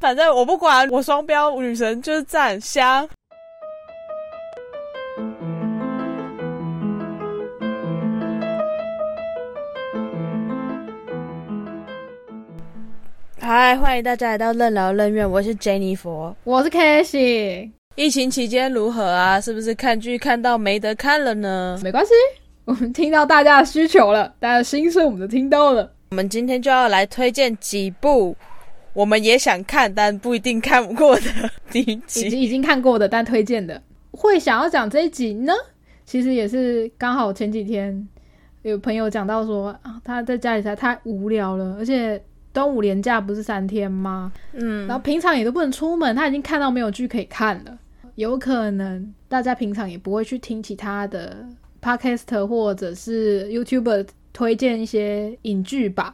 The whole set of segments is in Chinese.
反正我不管，我双标女神就是赞香。嗨，欢迎大家来到任劳任怨，我是 Jennifer，我是 Cassie 疫情期间如何啊？是不是看剧看到没得看了呢？没关系，我们听到大家的需求了，大家的心声我们都听到了。我们今天就要来推荐几部我们也想看但不一定看过的第一集，已经已经看过的但推荐的。会想要讲这一集呢？其实也是刚好前几天有朋友讲到说啊，他在家里实在太无聊了，而且。端午连假不是三天吗？嗯，然后平常也都不能出门，他已经看到没有剧可以看了。有可能大家平常也不会去听其他的 podcast 或者是 YouTube 推荐一些影剧吧。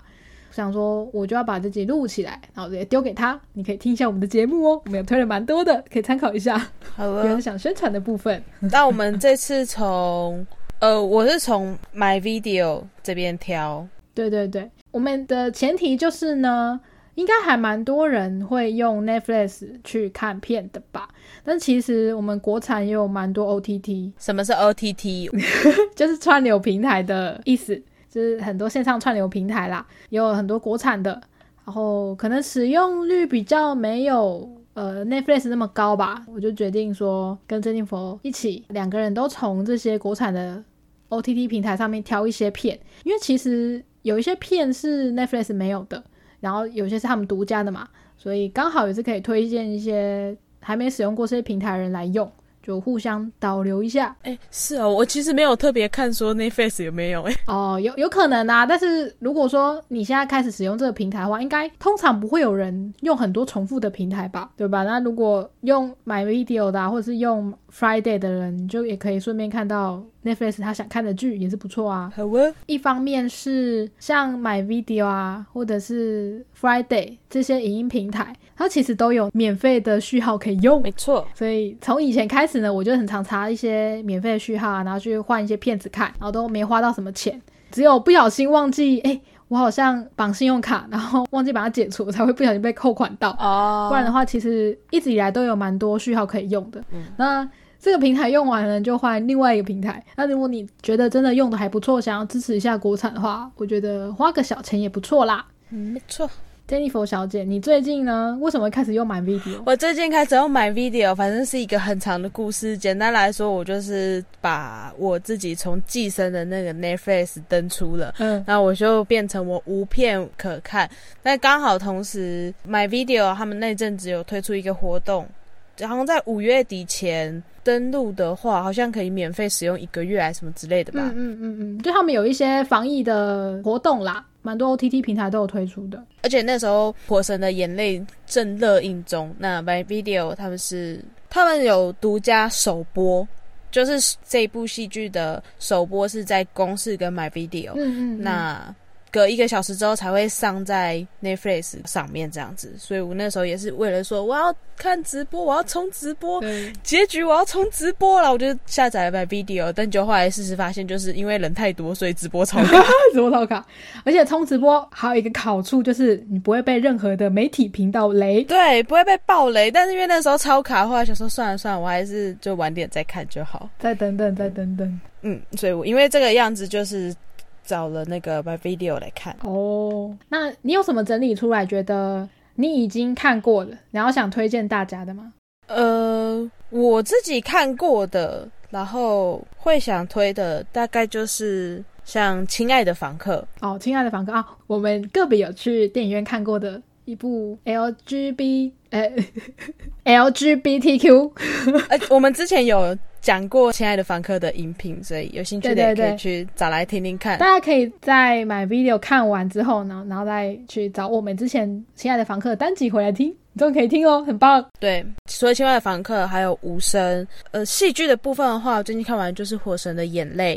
想说我就要把这集录起来，然后直接丢给他，你可以听一下我们的节目哦。我们有推了蛮多的，可以参考一下。好了，有人想宣传的部分。那我们这次从呃，我是从 My Video 这边挑。对对对。我们的前提就是呢，应该还蛮多人会用 Netflix 去看片的吧？但其实我们国产也有蛮多 OTT。什么是 OTT？就是串流平台的意思，是很多线上串流平台啦，也有很多国产的。然后可能使用率比较没有呃 Netflix 那么高吧，我就决定说跟曾静佛一起，两个人都从这些国产的 OTT 平台上面挑一些片，因为其实。有一些片是 Netflix 没有的，然后有些是他们独家的嘛，所以刚好也是可以推荐一些还没使用过这些平台的人来用。就互相导流一下，哎，是哦，我其实没有特别看说那 face 有没有，哎，哦，有有可能啊，但是如果说你现在开始使用这个平台的话，应该通常不会有人用很多重复的平台吧，对吧？那如果用 My Video 的，或者是用 Friday 的人，就也可以顺便看到 Netflix 他想看的剧，也是不错啊。好啊，一方面是像 My Video 啊，或者是 Friday 这些影音平台，它其实都有免费的序号可以用，没错，所以从以前开始呢。我就很常查一些免费的序号啊，然后去换一些片子看，然后都没花到什么钱，只有不小心忘记，哎，我好像绑信用卡，然后忘记把它解除，才会不小心被扣款到。哦，不然的话，其实一直以来都有蛮多序号可以用的。嗯那这个平台用完了就换另外一个平台。那如果你觉得真的用的还不错，想要支持一下国产的话，我觉得花个小钱也不错啦。嗯，没错。Jennifer 小姐，你最近呢？为什么开始用买 video？我最近开始用买 video，反正是一个很长的故事。简单来说，我就是把我自己从寄生的那个 Netflix 登出了，嗯，那我就变成我无片可看。但刚好同时买 video 他们那阵子有推出一个活动，好像在五月底前登录的话，好像可以免费使用一个月还是什么之类的吧？嗯嗯嗯嗯，就他们有一些防疫的活动啦。蛮多 OTT 平台都有推出的，而且那时候《火神的眼泪》正热映中，那 My Video 他们是他们有独家首播，就是这部戏剧的首播是在公视跟 My Video，嗯嗯，那。隔一个小时之后才会上在 Netflix 上面这样子，所以我那时候也是为了说我要看直播，我要冲直播，结局我要冲直播了，我就下载了买 video，但就后来事实发现，就是因为人太多，所以直播超卡，直播超卡，而且冲直播还有一个好处就是你不会被任何的媒体频道雷，对，不会被爆雷，但是因为那时候超卡，后来想说算了算了，我还是就晚点再看就好，再等等再等等，嗯，所以我因为这个样子就是。找了那个 My Video 来看哦，那你有什么整理出来觉得你已经看过了，然后想推荐大家的吗？呃，我自己看过的，然后会想推的大概就是像《亲爱的房客》哦，《亲爱的房客》啊，我们个别有去电影院看过的一部 LGBT 呃 LGBTQ，呃，我们之前有。讲过《亲爱的房客》的音频，所以有兴趣的也可以去找来听听看。大家可以在买 video 看完之后呢，然后再去找我们之前《亲爱的房客》单集回来听，你都可以听哦，很棒。对，除了《亲爱的房客》，还有无声。呃，戏剧的部分的话，我最近看完就是《火神的眼泪》，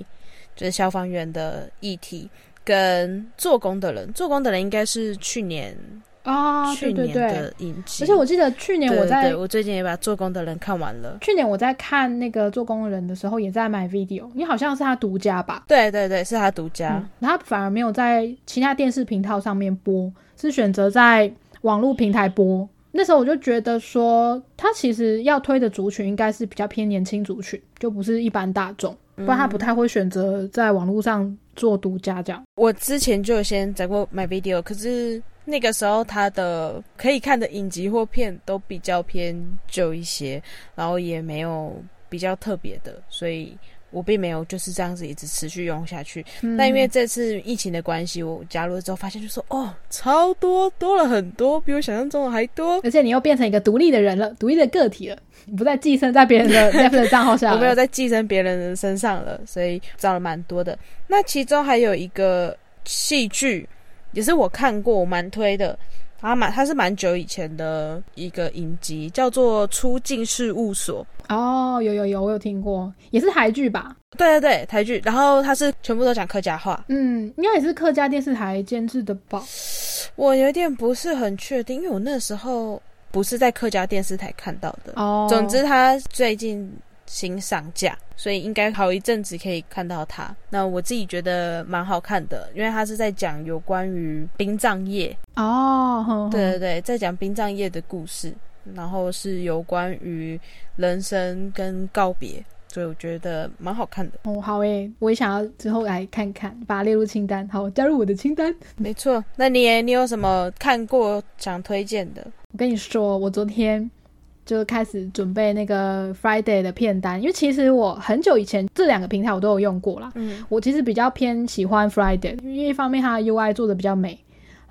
就是消防员的议题，跟做工的人。做工的人应该是去年。啊，去年的影集，而且我记得去年我在，我最近也把做工的人看完了。去年我在看那个做工的人的时候，也在买 video，你好像是他独家吧？对对对，是他独家，他反而没有在其他电视频道上面播，是选择在网络平台播。那时候我就觉得说，他其实要推的族群应该是比较偏年轻族群，就不是一般大众，不然他不太会选择在网络上做独家这样。我之前就有先在过 My Video，可是那个时候他的可以看的影集或片都比较偏旧一些，然后也没有比较特别的，所以。我并没有就是这样子一直持续用下去，但因为这次疫情的关系，我加入了之后发现，就说哦，超多多了很多，比我想象中的还多。而且你又变成一个独立的人了，独立的个体了，你不再寄生在别人的 Netflix 账号下，我没有在寄生别人的身上了，所以找了蛮多的。那其中还有一个戏剧，也是我看过蛮推的。啊，蛮，它是蛮久以前的一个影集，叫做《出境事务所》。哦，有有有，我有听过，也是台剧吧？对对对，台剧。然后它是全部都讲客家话。嗯，应该也是客家电视台监制的吧？我有点不是很确定，因为我那时候不是在客家电视台看到的。哦，总之他最近。新上架，所以应该好一阵子可以看到它。那我自己觉得蛮好看的，因为它是在讲有关于殡葬业哦，对对对，在讲殡葬业的故事，然后是有关于人生跟告别，所以我觉得蛮好看的。哦，好诶，我也想要之后来看看，把它列入清单，好加入我的清单。没错，那你你有什么看过想推荐的？我跟你说，我昨天。就开始准备那个 Friday 的片单，因为其实我很久以前这两个平台我都有用过啦。嗯，我其实比较偏喜欢 Friday，因为一方面它的 UI 做的比较美，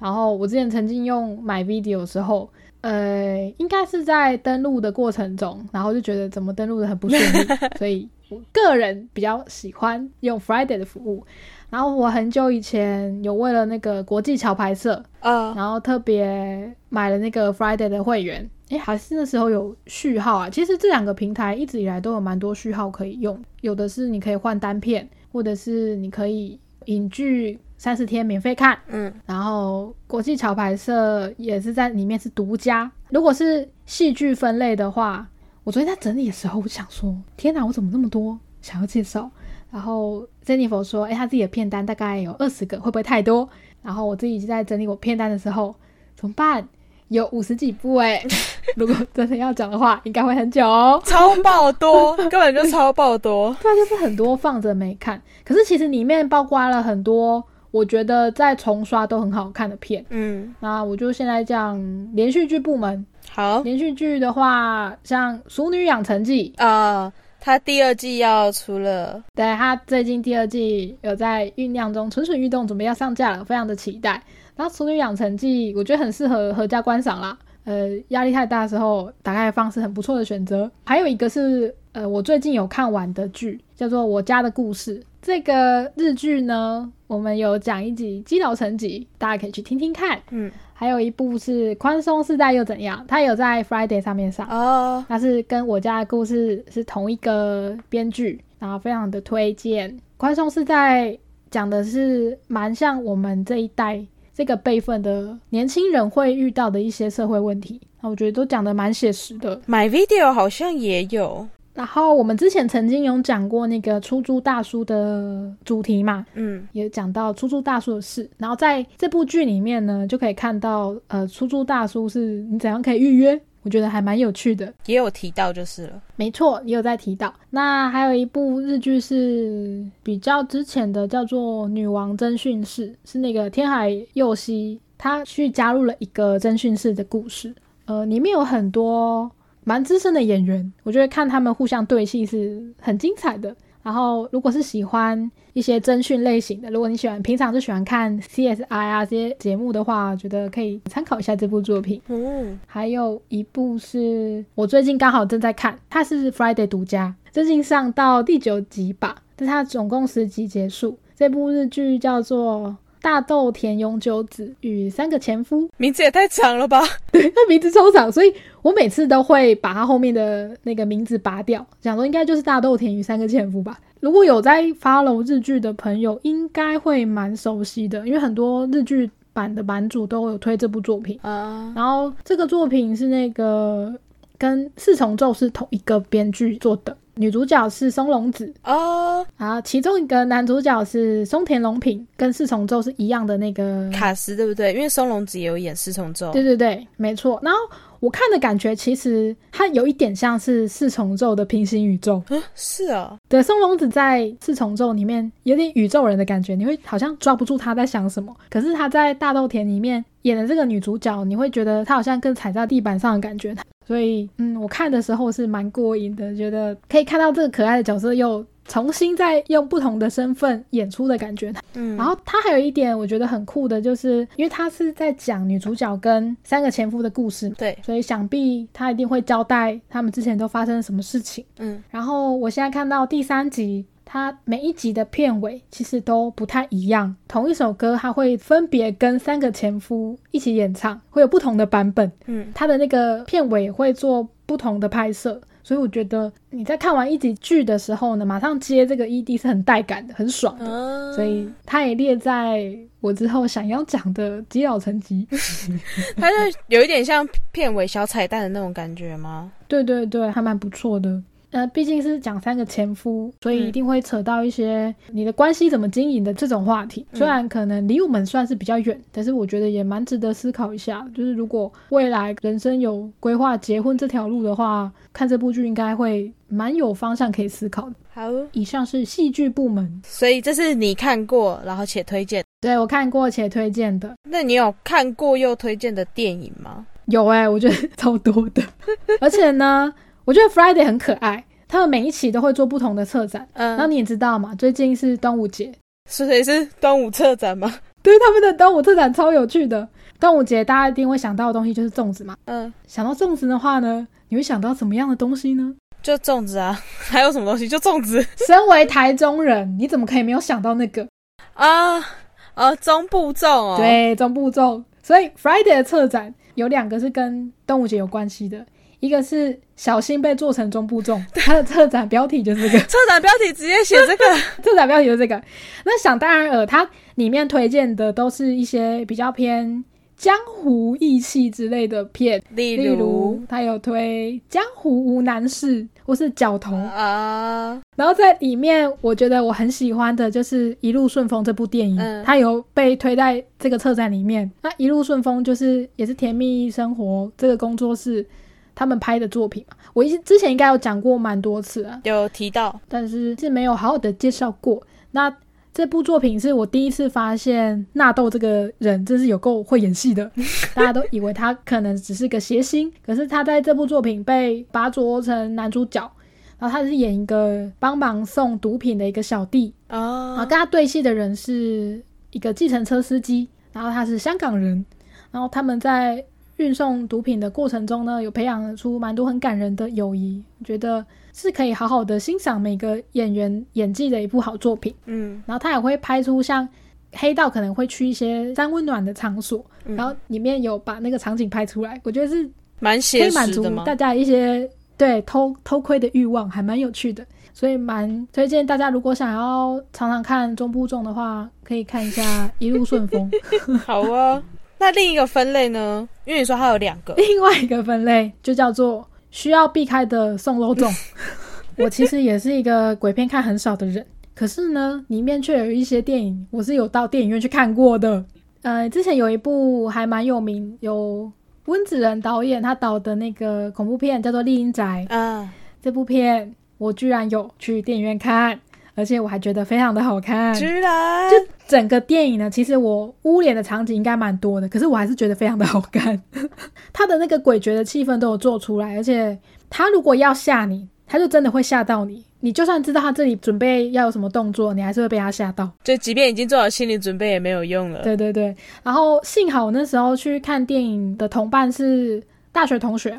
然后我之前曾经用买 Video 的时候，呃，应该是在登录的过程中，然后就觉得怎么登录的很不顺利，所以我个人比较喜欢用 Friday 的服务。然后我很久以前有为了那个国际桥拍摄，啊，然后特别买了那个 Friday 的会员。哎，还是那时候有序号啊。其实这两个平台一直以来都有蛮多序号可以用，有的是你可以换单片，或者是你可以影剧三十天免费看。嗯，然后国际桥牌社也是在里面是独家。如果是戏剧分类的话，我昨天在整理的时候，我想说，天哪，我怎么那么多想要介绍？然后 Jennifer 说，哎，他自己的片单大概有二十个，会不会太多？然后我自己在整理我片单的时候，怎么办？有五十几部哎，如果真的要讲的话，应该会很久哦。超爆多，根本就超爆多。对，就是很多放着没看，可是其实里面包括了很多，我觉得在重刷都很好看的片。嗯，那我就现在讲连续剧部门。好，连续剧的话，像《熟女养成记》啊，它第二季要出了。对，它最近第二季有在酝酿中，蠢蠢欲动，准备要上架了，非常的期待。然后《熟女养成记》我觉得很适合合家观赏啦，呃，压力太大的时候打开放是很不错的选择。还有一个是，呃，我最近有看完的剧，叫做《我家的故事》。这个日剧呢，我们有讲一集积劳成疾，大家可以去听听看。嗯，还有一部是《宽松世代又怎样》，它有在 Friday 上面上哦，它是跟我家的故事是同一个编剧，然后非常的推荐。《宽松世代》讲的是蛮像我们这一代。这个辈分的年轻人会遇到的一些社会问题，那我觉得都讲的蛮写实的。My video 好像也有，然后我们之前曾经有讲过那个出租大叔的主题嘛，嗯，也讲到出租大叔的事。然后在这部剧里面呢，就可以看到，呃，出租大叔是你怎样可以预约。我觉得还蛮有趣的，也有提到就是了。没错，也有在提到。那还有一部日剧是比较之前的，叫做《女王侦讯室》，是那个天海佑希他去加入了一个侦讯室的故事。呃，里面有很多蛮资深的演员，我觉得看他们互相对戏是很精彩的。然后，如果是喜欢一些侦讯类型的，如果你喜欢平常就喜欢看 CSI 啊这些节目的话，觉得可以参考一下这部作品。嗯，还有一部是我最近刚好正在看，它是 Friday 独家，最近上到第九集吧，但它总共十集结束。这部日剧叫做。大豆田永久子与三个前夫，名字也太长了吧？对，他名字超长，所以我每次都会把他后面的那个名字拔掉，想说应该就是大豆田与三个前夫吧。如果有在 follow 日剧的朋友，应该会蛮熟悉的，因为很多日剧版的版主都有推这部作品啊。然后这个作品是那个跟四重奏是同一个编剧做的。女主角是松隆子哦，然后其中一个男主角是松田龙平，跟四重奏是一样的那个卡斯，对不对？因为松隆子也有演四重奏，对对对，没错。然后我看的感觉其实它有一点像是四重奏的平行宇宙。嗯，是啊，对，松隆子在四重奏里面有点宇宙人的感觉，你会好像抓不住他在想什么。可是他在大豆田里面演的这个女主角，你会觉得她好像更踩在地板上的感觉。所以，嗯，我看的时候是蛮过瘾的，觉得可以看到这个可爱的角色又。重新再用不同的身份演出的感觉，嗯，然后他还有一点我觉得很酷的，就是因为他是在讲女主角跟三个前夫的故事，对，所以想必他一定会交代他们之前都发生了什么事情，嗯，然后我现在看到第三集，他每一集的片尾其实都不太一样，同一首歌它会分别跟三个前夫一起演唱，会有不同的版本，嗯，他的那个片尾会做不同的拍摄。所以我觉得你在看完一集剧的时候呢，马上接这个 ED 是很带感的，很爽的。所以它也列在我之后想要讲的基佬成绩。它就有一点像片尾小彩蛋的那种感觉吗？对对对，还蛮不错的。呃，毕竟是讲三个前夫，所以一定会扯到一些你的关系怎么经营的这种话题。虽然可能离我们算是比较远，但是我觉得也蛮值得思考一下。就是如果未来人生有规划结婚这条路的话，看这部剧应该会蛮有方向可以思考的。好，以上是戏剧部门，所以这是你看过然后且推荐。对我看过且推荐的。那你有看过又推荐的电影吗？有哎，我觉得超多的，而且呢。我觉得 Friday 很可爱，他们每一期都会做不同的策展。嗯，那你也知道嘛，最近是端午节，是谁是端午策展吗？对，他们的端午策展超有趣的。端午节大家一定会想到的东西就是粽子嘛。嗯，想到粽子的话呢，你会想到什么样的东西呢？就粽子啊，还有什么东西？就粽子。身为台中人，你怎么可以没有想到那个啊？啊，中部粽哦。对，中部粽。所以 Friday 的策展有两个是跟端午节有关系的。一个是小心被做成中部粽，它的策展标题就是这个。策展标题直接写这个，策展标题就是这个。那想当然尔，它里面推荐的都是一些比较偏江湖义气之类的片，例如他有推《江湖无难事》或是《角头》啊。然后在里面，我觉得我很喜欢的就是《一路顺风》这部电影，它有被推在这个策展里面。那《一路顺风》就是也是甜蜜生活这个工作室。他们拍的作品嘛，我一之前应该有讲过蛮多次啊，有提到，但是是没有好好的介绍过。那这部作品是我第一次发现纳豆这个人真是有够会演戏的，大家都以为他可能只是个谐星，可是他在这部作品被拔擢成男主角，然后他是演一个帮忙送毒品的一个小弟啊，跟他对戏的人是一个计程车司机，然后他是香港人，然后他们在。运送毒品的过程中呢，有培养出蛮多很感人的友谊，我觉得是可以好好的欣赏每个演员演技的一部好作品。嗯，然后他也会拍出像黑道可能会去一些三温暖的场所，然后里面有把那个场景拍出来，我觉得是蛮可以满足大家一些对偷偷窥的欲望，还蛮有趣的，所以蛮推荐大家如果想要常常看中部重的话，可以看一下《一路顺风》。好啊。那另一个分类呢？因为你说它有两个，另外一个分类就叫做需要避开的送肉粽。我其实也是一个鬼片看很少的人，可是呢，里面却有一些电影我是有到电影院去看过的。呃，之前有一部还蛮有名，有温子仁导演他导的那个恐怖片叫做《丽英宅》啊，这部片我居然有去电影院看。而且我还觉得非常的好看，居然就整个电影呢，其实我污脸的场景应该蛮多的，可是我还是觉得非常的好看。他的那个诡谲的气氛都有做出来，而且他如果要吓你，他就真的会吓到你。你就算知道他这里准备要有什么动作，你还是会被他吓到。就即便已经做好心理准备也没有用了。对对对。然后幸好我那时候去看电影的同伴是大学同学，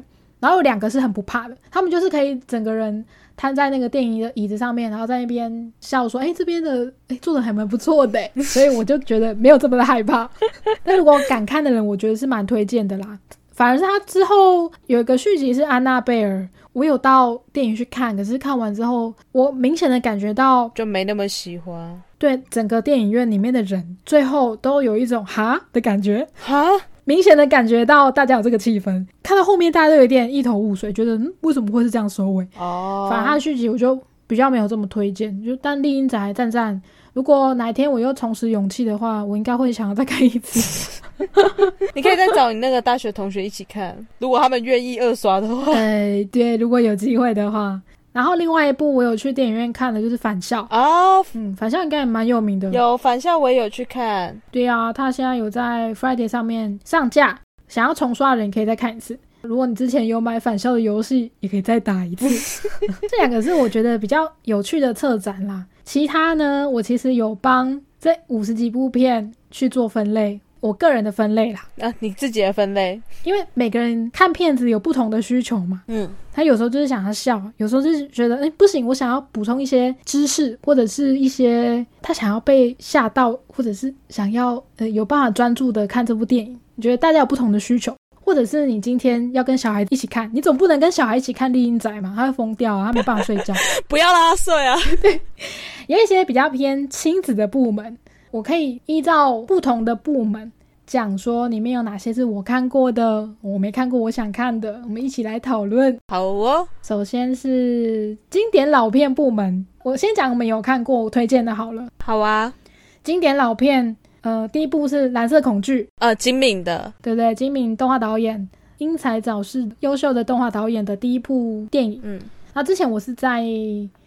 然后有两个是很不怕的，他们就是可以整个人。瘫在那个电影的椅子上面，然后在那边笑说：“哎，这边的哎做的还蛮不错的。”所以我就觉得没有这么的害怕。但如果敢看的人，我觉得是蛮推荐的啦。反而是他之后有一个续集是《安娜贝尔》，我有到电影去看，可是看完之后，我明显的感觉到就没那么喜欢。对整个电影院里面的人，最后都有一种哈的感觉哈。明显的感觉到大家有这个气氛，看到后面大家都有点一头雾水，觉得嗯为什么会是这样收尾？哦，反而他的续集我就比较没有这么推荐。就但丽英仔赞赞，如果哪一天我又重拾勇气的话，我应该会想要再看一次。你可以再找你那个大学同学一起看，如果他们愿意二刷的话。哎，对，如果有机会的话。然后另外一部我有去电影院看的，就是《返校》哦，嗯，《返校》应该也蛮有名的。有《返校》，我也有去看。对啊，它现在有在 Friday 上面上架，想要重刷的人可以再看一次。如果你之前有买《返校》的游戏，也可以再打一次。这两个是我觉得比较有趣的策展啦。其他呢，我其实有帮这五十几部片去做分类。我个人的分类啦，啊，你自己的分类，因为每个人看片子有不同的需求嘛，嗯，他有时候就是想要笑，有时候就是觉得，哎，不行，我想要补充一些知识，或者是一些他想要被吓到，或者是想要呃有办法专注的看这部电影。你觉得大家有不同的需求，或者是你今天要跟小孩一起看，你总不能跟小孩一起看《丽英仔》嘛，他会疯掉啊，他没办法睡觉，不要让他睡啊。对，有一些比较偏亲子的部门。我可以依照不同的部门讲说里面有哪些是我看过的，我没看过，我想看的，我们一起来讨论。好哦，首先是经典老片部门，我先讲我们有看过推荐的好了。好啊，经典老片，呃，第一部是《蓝色恐惧》，呃，金敏的，对不对？金敏动画导演，英才早逝，优秀的动画导演的第一部电影。嗯，那之前我是在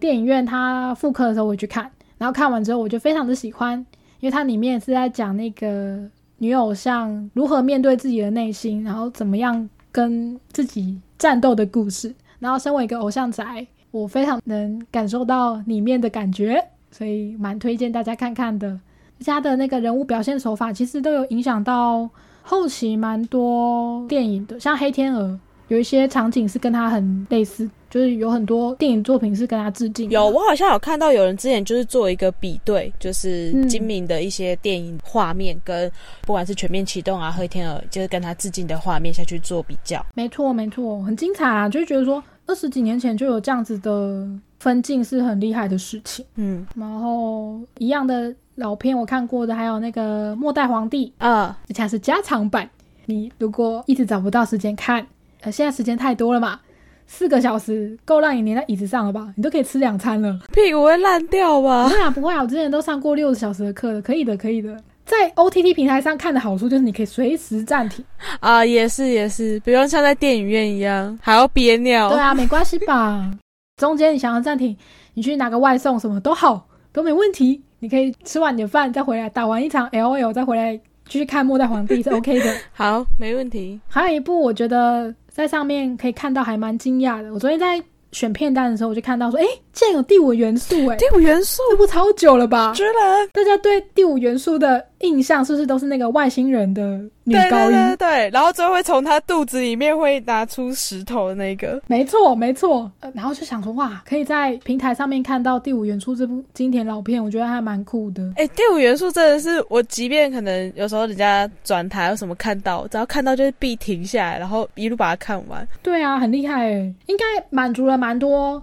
电影院他复刻的时候我去看，然后看完之后我就非常的喜欢。因为它里面是在讲那个女偶像如何面对自己的内心，然后怎么样跟自己战斗的故事。然后身为一个偶像宅，我非常能感受到里面的感觉，所以蛮推荐大家看看的。家的那个人物表现手法其实都有影响到后期蛮多电影的，像《黑天鹅》。有一些场景是跟他很类似，就是有很多电影作品是跟他致敬。有，我好像有看到有人之前就是做一个比对，就是金敏的一些电影画面跟不管是全面启动啊、黑天鹅，就是跟他致敬的画面下去做比较。没错，没错，很精彩啊！就觉得说二十几年前就有这样子的分镜是很厉害的事情。嗯，然后一样的老片我看过的还有那个《末代皇帝》啊，而且是加长版。你如果一直找不到时间看。呃，现在时间太多了嘛，四个小时够让你黏在椅子上了吧？你都可以吃两餐了，屁股会烂掉吧？不会啊，不会啊，我之前都上过六十小时的课了，可以的，可以的。在 OTT 平台上看的好处就是你可以随时暂停啊，也是也是，不用像在电影院一样还要憋尿。对啊，没关系吧？中间你想要暂停，你去拿个外送什么都好，都没问题。你可以吃完你的饭再回来，打完一场 LOL 再回来继续看《末代皇帝》是 OK 的。好，没问题。还有一部我觉得。在上面可以看到，还蛮惊讶的。我昨天在选片单的时候，我就看到说，哎，竟然有第五元素，哎，第五元素，这不超久了吧？居然，大家对第五元素的印象是不是都是那个外星人的？女高音，对对，然后最后会从他肚子里面会拿出石头的那个，没错没错。然后就想说，哇，可以在平台上面看到《第五元素》这部经典老片，我觉得还蛮酷的。哎，《第五元素》真的是我，即便可能有时候人家转台有什么看到，只要看到就是必停下来，然后一路把它看完。对啊，很厉害哎，应该满足了蛮多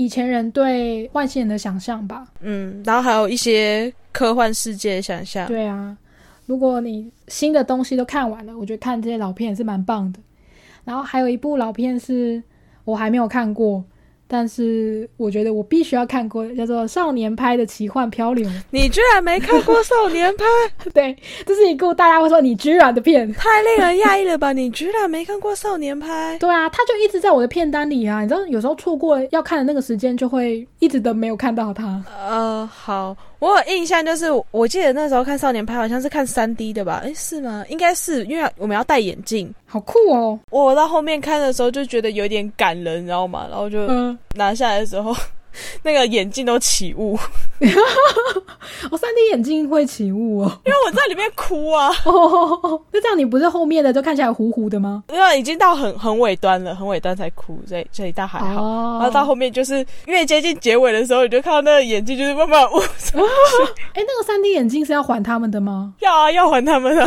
以前人对外星人的想象吧。嗯，然后还有一些科幻世界的想象。对啊。如果你新的东西都看完了，我觉得看这些老片也是蛮棒的。然后还有一部老片是我还没有看过。但是我觉得我必须要看过，叫做《少年派的奇幻漂流》。你居然没看过《少年派》？对，这是一部大家会说你居然的片，太令人讶异了吧？你居然没看过《少年派》？对啊，他就一直在我的片单里啊。你知道，有时候错过要看的那个时间，就会一直都没有看到他。呃，好，我有印象，就是我记得那时候看《少年派》好像是看三 D 的吧？哎，是吗？应该是，因为我们要戴眼镜。好酷哦！我到后面看的时候就觉得有点感人，你知道吗？然后就拿下来的时候，那个眼镜都起雾。我 三 D 眼镜会起雾哦，因为我在里面哭啊。那这样你不是后面的就看起来糊糊的吗？因为已经到很很尾端了，很尾端才哭，所以所以倒还好。然后到后面就是越接近结尾的时候，你就看到那个眼镜就是慢慢雾。哎，那个三 D 眼镜是要还他们的吗？要啊，要还他们的。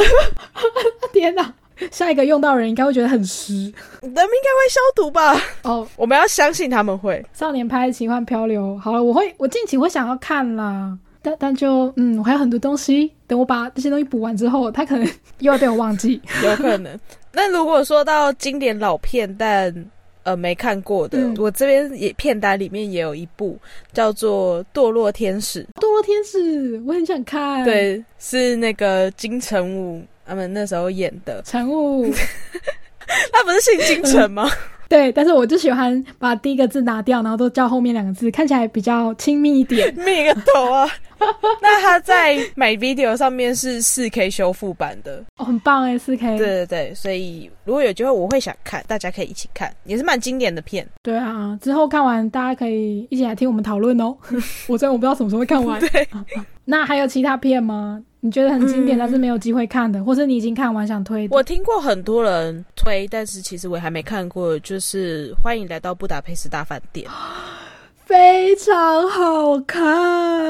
天哪！下一个用到人应该会觉得很湿，人们应该会消毒吧？哦，我们要相信他们会。少年拍奇幻漂流，好了，我会，我近期会想要看啦，但但就嗯，我还有很多东西，等我把这些东西补完之后，他可能又要被我忘记，有可能。那如果说到经典老片，但呃没看过的，我这边也片单里面也有一部叫做《堕落天使》。堕落天使，我很想看。对，是那个金城武。他们那时候演的。晨雾，他不是姓金城吗？对，但是我就喜欢把第一个字拿掉，然后都叫后面两个字，看起来比较亲密一点。密个头啊！那他在 My Video 上面是四 K 修复版的，哦，很棒哎，四 K。对对对，所以如果有机会，我会想看，大家可以一起看，也是蛮经典的片。对啊，之后看完大家可以一起来听我们讨论哦。我真的我不知道什么时候会看完。对，那还有其他片吗？你觉得很经典，但是没有机会看的，或是你已经看完想推的？我听过很多人推，但是其实我还没看过。就是欢迎来到布达佩斯大饭店，非常好看。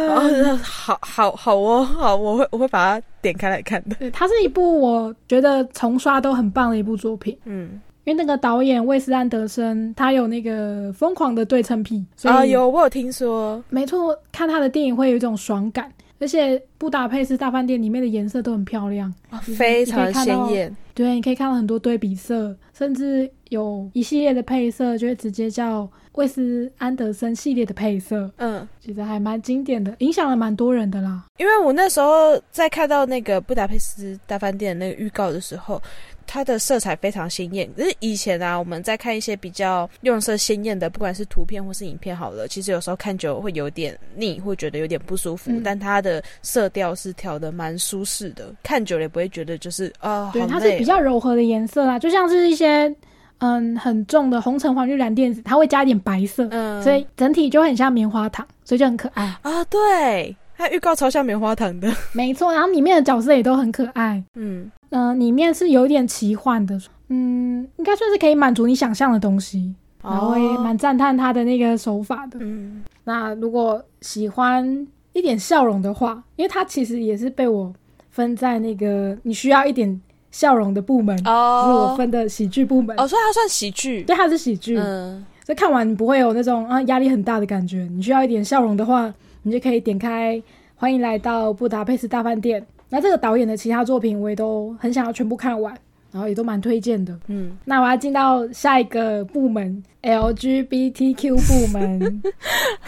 哦，好好好哦，好，我会我会把它点开来看的。对，它是一部我觉得重刷都很棒的一部作品。嗯，因为那个导演魏斯安德森，他有那个疯狂的对称癖，啊，有我有听说，没错，看他的电影会有一种爽感。而且布达佩斯大饭店里面的颜色都很漂亮，非常鲜艳。对，你可以看到很多对比色，甚至有一系列的配色就会直接叫威斯安德森系列的配色。嗯，其实还蛮经典的，影响了蛮多人的啦。因为我那时候在看到那个布达佩斯大饭店那个预告的时候。它的色彩非常鲜艳，可是以前啊，我们在看一些比较用色鲜艳的，不管是图片或是影片，好了，其实有时候看久会有点腻，会觉得有点不舒服。但它的色调是调的蛮舒适的，看久了也不会觉得就是啊，对，它是比较柔和的颜色啦，就像是一些嗯很重的红橙黄绿蓝靛紫，它会加一点白色，嗯，所以整体就很像棉花糖，所以就很可爱啊。对，它预告超像棉花糖的，没错，然后里面的角色也都很可爱，嗯。嗯，里面是有点奇幻的，嗯，应该算是可以满足你想象的东西，然后也蛮赞叹他的那个手法的。嗯，那如果喜欢一点笑容的话，因为他其实也是被我分在那个你需要一点笑容的部门，哦，是我分的喜剧部门。哦，所以它算喜剧，对，它是喜剧。嗯，所以看完你不会有那种啊压力很大的感觉。你需要一点笑容的话，你就可以点开《欢迎来到布达佩斯大饭店》。那这个导演的其他作品我也都很想要全部看完，然后也都蛮推荐的。嗯，那我要进到下一个部门 LGBTQ 部门。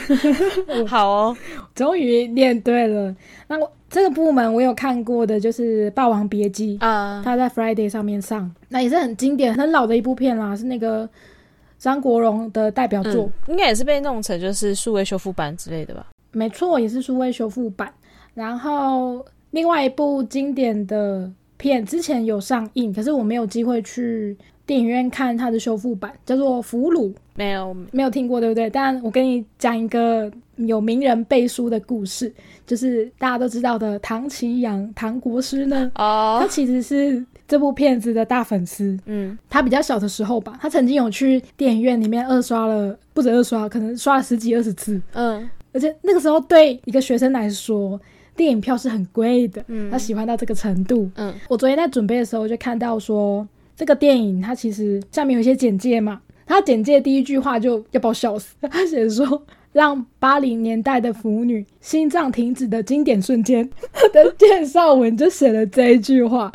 好哦，终于念对了。那我这个部门我有看过的就是《霸王别姬》啊，它在 Friday 上面上，那也是很经典、很老的一部片啦，是那个张国荣的代表作，应该也是被弄成就是数位修复版之类的吧？没错，也是数位修复版，然后。另外一部经典的片之前有上映，可是我没有机会去电影院看它的修复版，叫做《俘虏》，没有没有听过，对不对？但我跟你讲一个有名人背书的故事，就是大家都知道的唐奇阳唐国师呢，哦，他其实是这部片子的大粉丝，嗯，他比较小的时候吧，他曾经有去电影院里面二刷了，不止二刷，可能刷了十几二十次，嗯，而且那个时候对一个学生来说。电影票是很贵的，嗯，他喜欢到这个程度，嗯，我昨天在准备的时候就看到说，这个电影它其实下面有一些简介嘛，它简介第一句话就要把我笑死，他写说让八零年代的腐女心脏停止的经典瞬间 的介绍文就写了这一句话，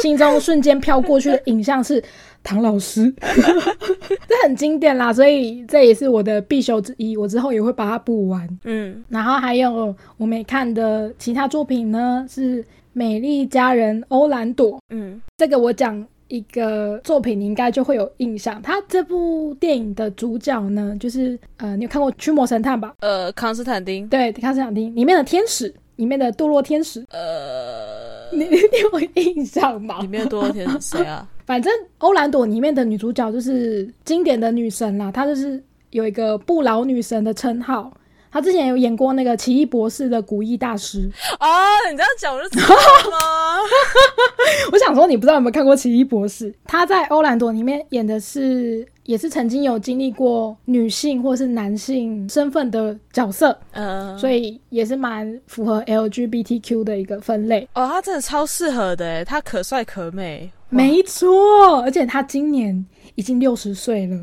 心中瞬间飘过去的影像是。唐老师，这很经典啦，所以这也是我的必修之一。我之后也会把它补完。嗯，然后还有我没看的其他作品呢，是《美丽佳人欧兰朵》。嗯，这个我讲一个作品，你应该就会有印象。他这部电影的主角呢，就是呃，你有看过《驱魔神探》吧？呃，康斯坦丁。对，康斯坦丁里面的天使，里面的堕落天使。呃，你你有印象吗？里面的堕落天使谁啊？反正欧兰朵里面的女主角就是经典的女神啦，她就是有一个不老女神的称号。她之前有演过那个奇异博士的古一大师啊，你这样讲我就知道吗？我想说你不知道有没有看过奇异博士？他在欧兰朵里面演的是。也是曾经有经历过女性或是男性身份的角色，嗯，所以也是蛮符合 LGBTQ 的一个分类。哦，他真的超适合的诶，他可帅可美，没错，而且他今年已经六十岁了，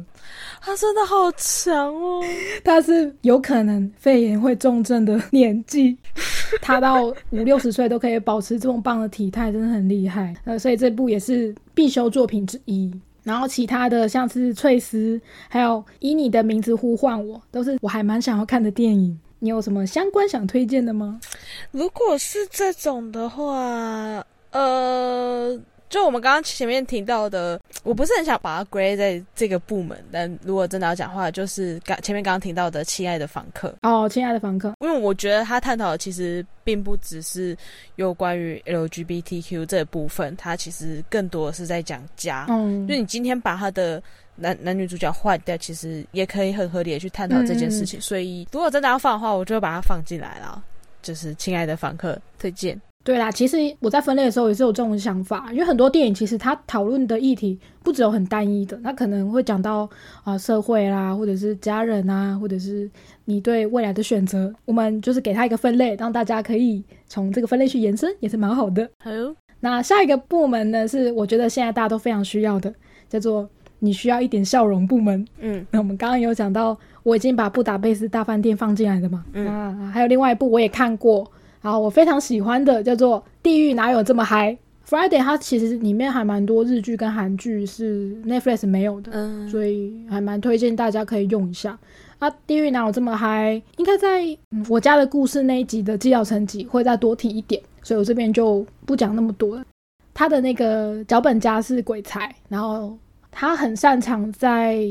他真的好强哦，他是有可能肺炎会重症的年纪，他到五六十岁都可以保持这么棒的体态，真的很厉害。呃，所以这部也是必修作品之一。然后其他的像是翠丝，还有以你的名字呼唤我，都是我还蛮想要看的电影。你有什么相关想推荐的吗？如果是这种的话，呃，就我们刚刚前面提到的，我不是很想把它归类在这个部门，但如果真的要讲话，就是刚前面刚刚提到的《亲爱的访客》哦，亲爱的访客，因为我觉得他探讨的其实并不只是有关于 LGBTQ 这部分，它其实更多的是在讲家。嗯，就你今天把他的男男女主角换掉，其实也可以很合理的去探讨这件事情。所以如果真的要放的话，我就会把它放进来了。就是《亲爱的访客》推荐。对啦，其实我在分类的时候也是有这种想法，因为很多电影其实它讨论的议题不只有很单一的，它可能会讲到啊社会啦，或者是家人啊，或者是你对未来的选择。我们就是给它一个分类，让大家可以从这个分类去延伸，也是蛮好的。好，那下一个部门呢，是我觉得现在大家都非常需要的，叫做你需要一点笑容部门。嗯，那我们刚刚有讲到，我已经把布达佩斯大饭店放进来的嘛，嗯那还有另外一部我也看过。然后我非常喜欢的叫做《地狱哪有这么嗨》，Friday 它其实里面还蛮多日剧跟韩剧是 Netflix 没有的，嗯，所以还蛮推荐大家可以用一下。啊，《地狱哪有这么嗨》应该在、嗯我家的故事那一集的纪要层级会再多提一点，所以我这边就不讲那么多了。他的那个脚本家是鬼才，然后他很擅长在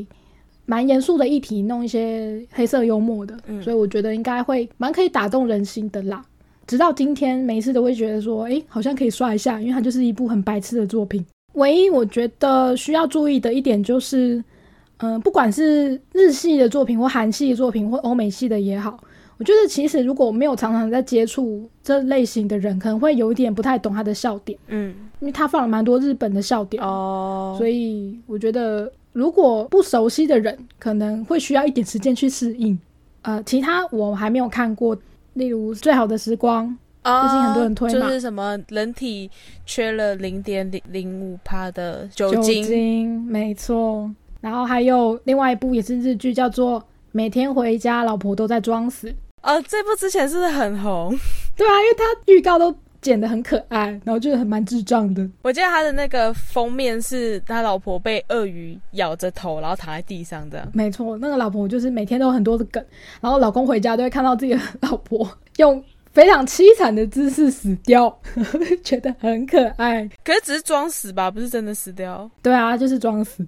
蛮严肃的议题弄一些黑色幽默的，嗯所以我觉得应该会蛮可以打动人心的啦。直到今天，每一次都会觉得说，诶，好像可以刷一下，因为它就是一部很白痴的作品。唯一我觉得需要注意的一点就是，嗯、不管是日系的作品或韩系的作品或欧美系的也好，我觉得其实如果没有常常在接触这类型的人，可能会有一点不太懂他的笑点，嗯，因为他放了蛮多日本的笑点，哦，所以我觉得如果不熟悉的人，可能会需要一点时间去适应。呃，其他我还没有看过，例如《最好的时光》，啊最近很多人推嘛就是什么人体缺了零点零零五帕的酒酒精，没错。然后还有另外一部也是日剧，叫做《每天回家，老婆都在装死》。哦，这部之前是不是很红？对啊，因为它预告都剪得很可爱，然后就是很蛮智障的。我记得他的那个封面是他老婆被鳄鱼咬着头，然后躺在地上的。没错，那个老婆就是每天都有很多的梗，然后老公回家都会看到自己的老婆用非常凄惨的姿势死掉，觉得很可爱。可是只是装死吧，不是真的死掉。对啊，就是装死。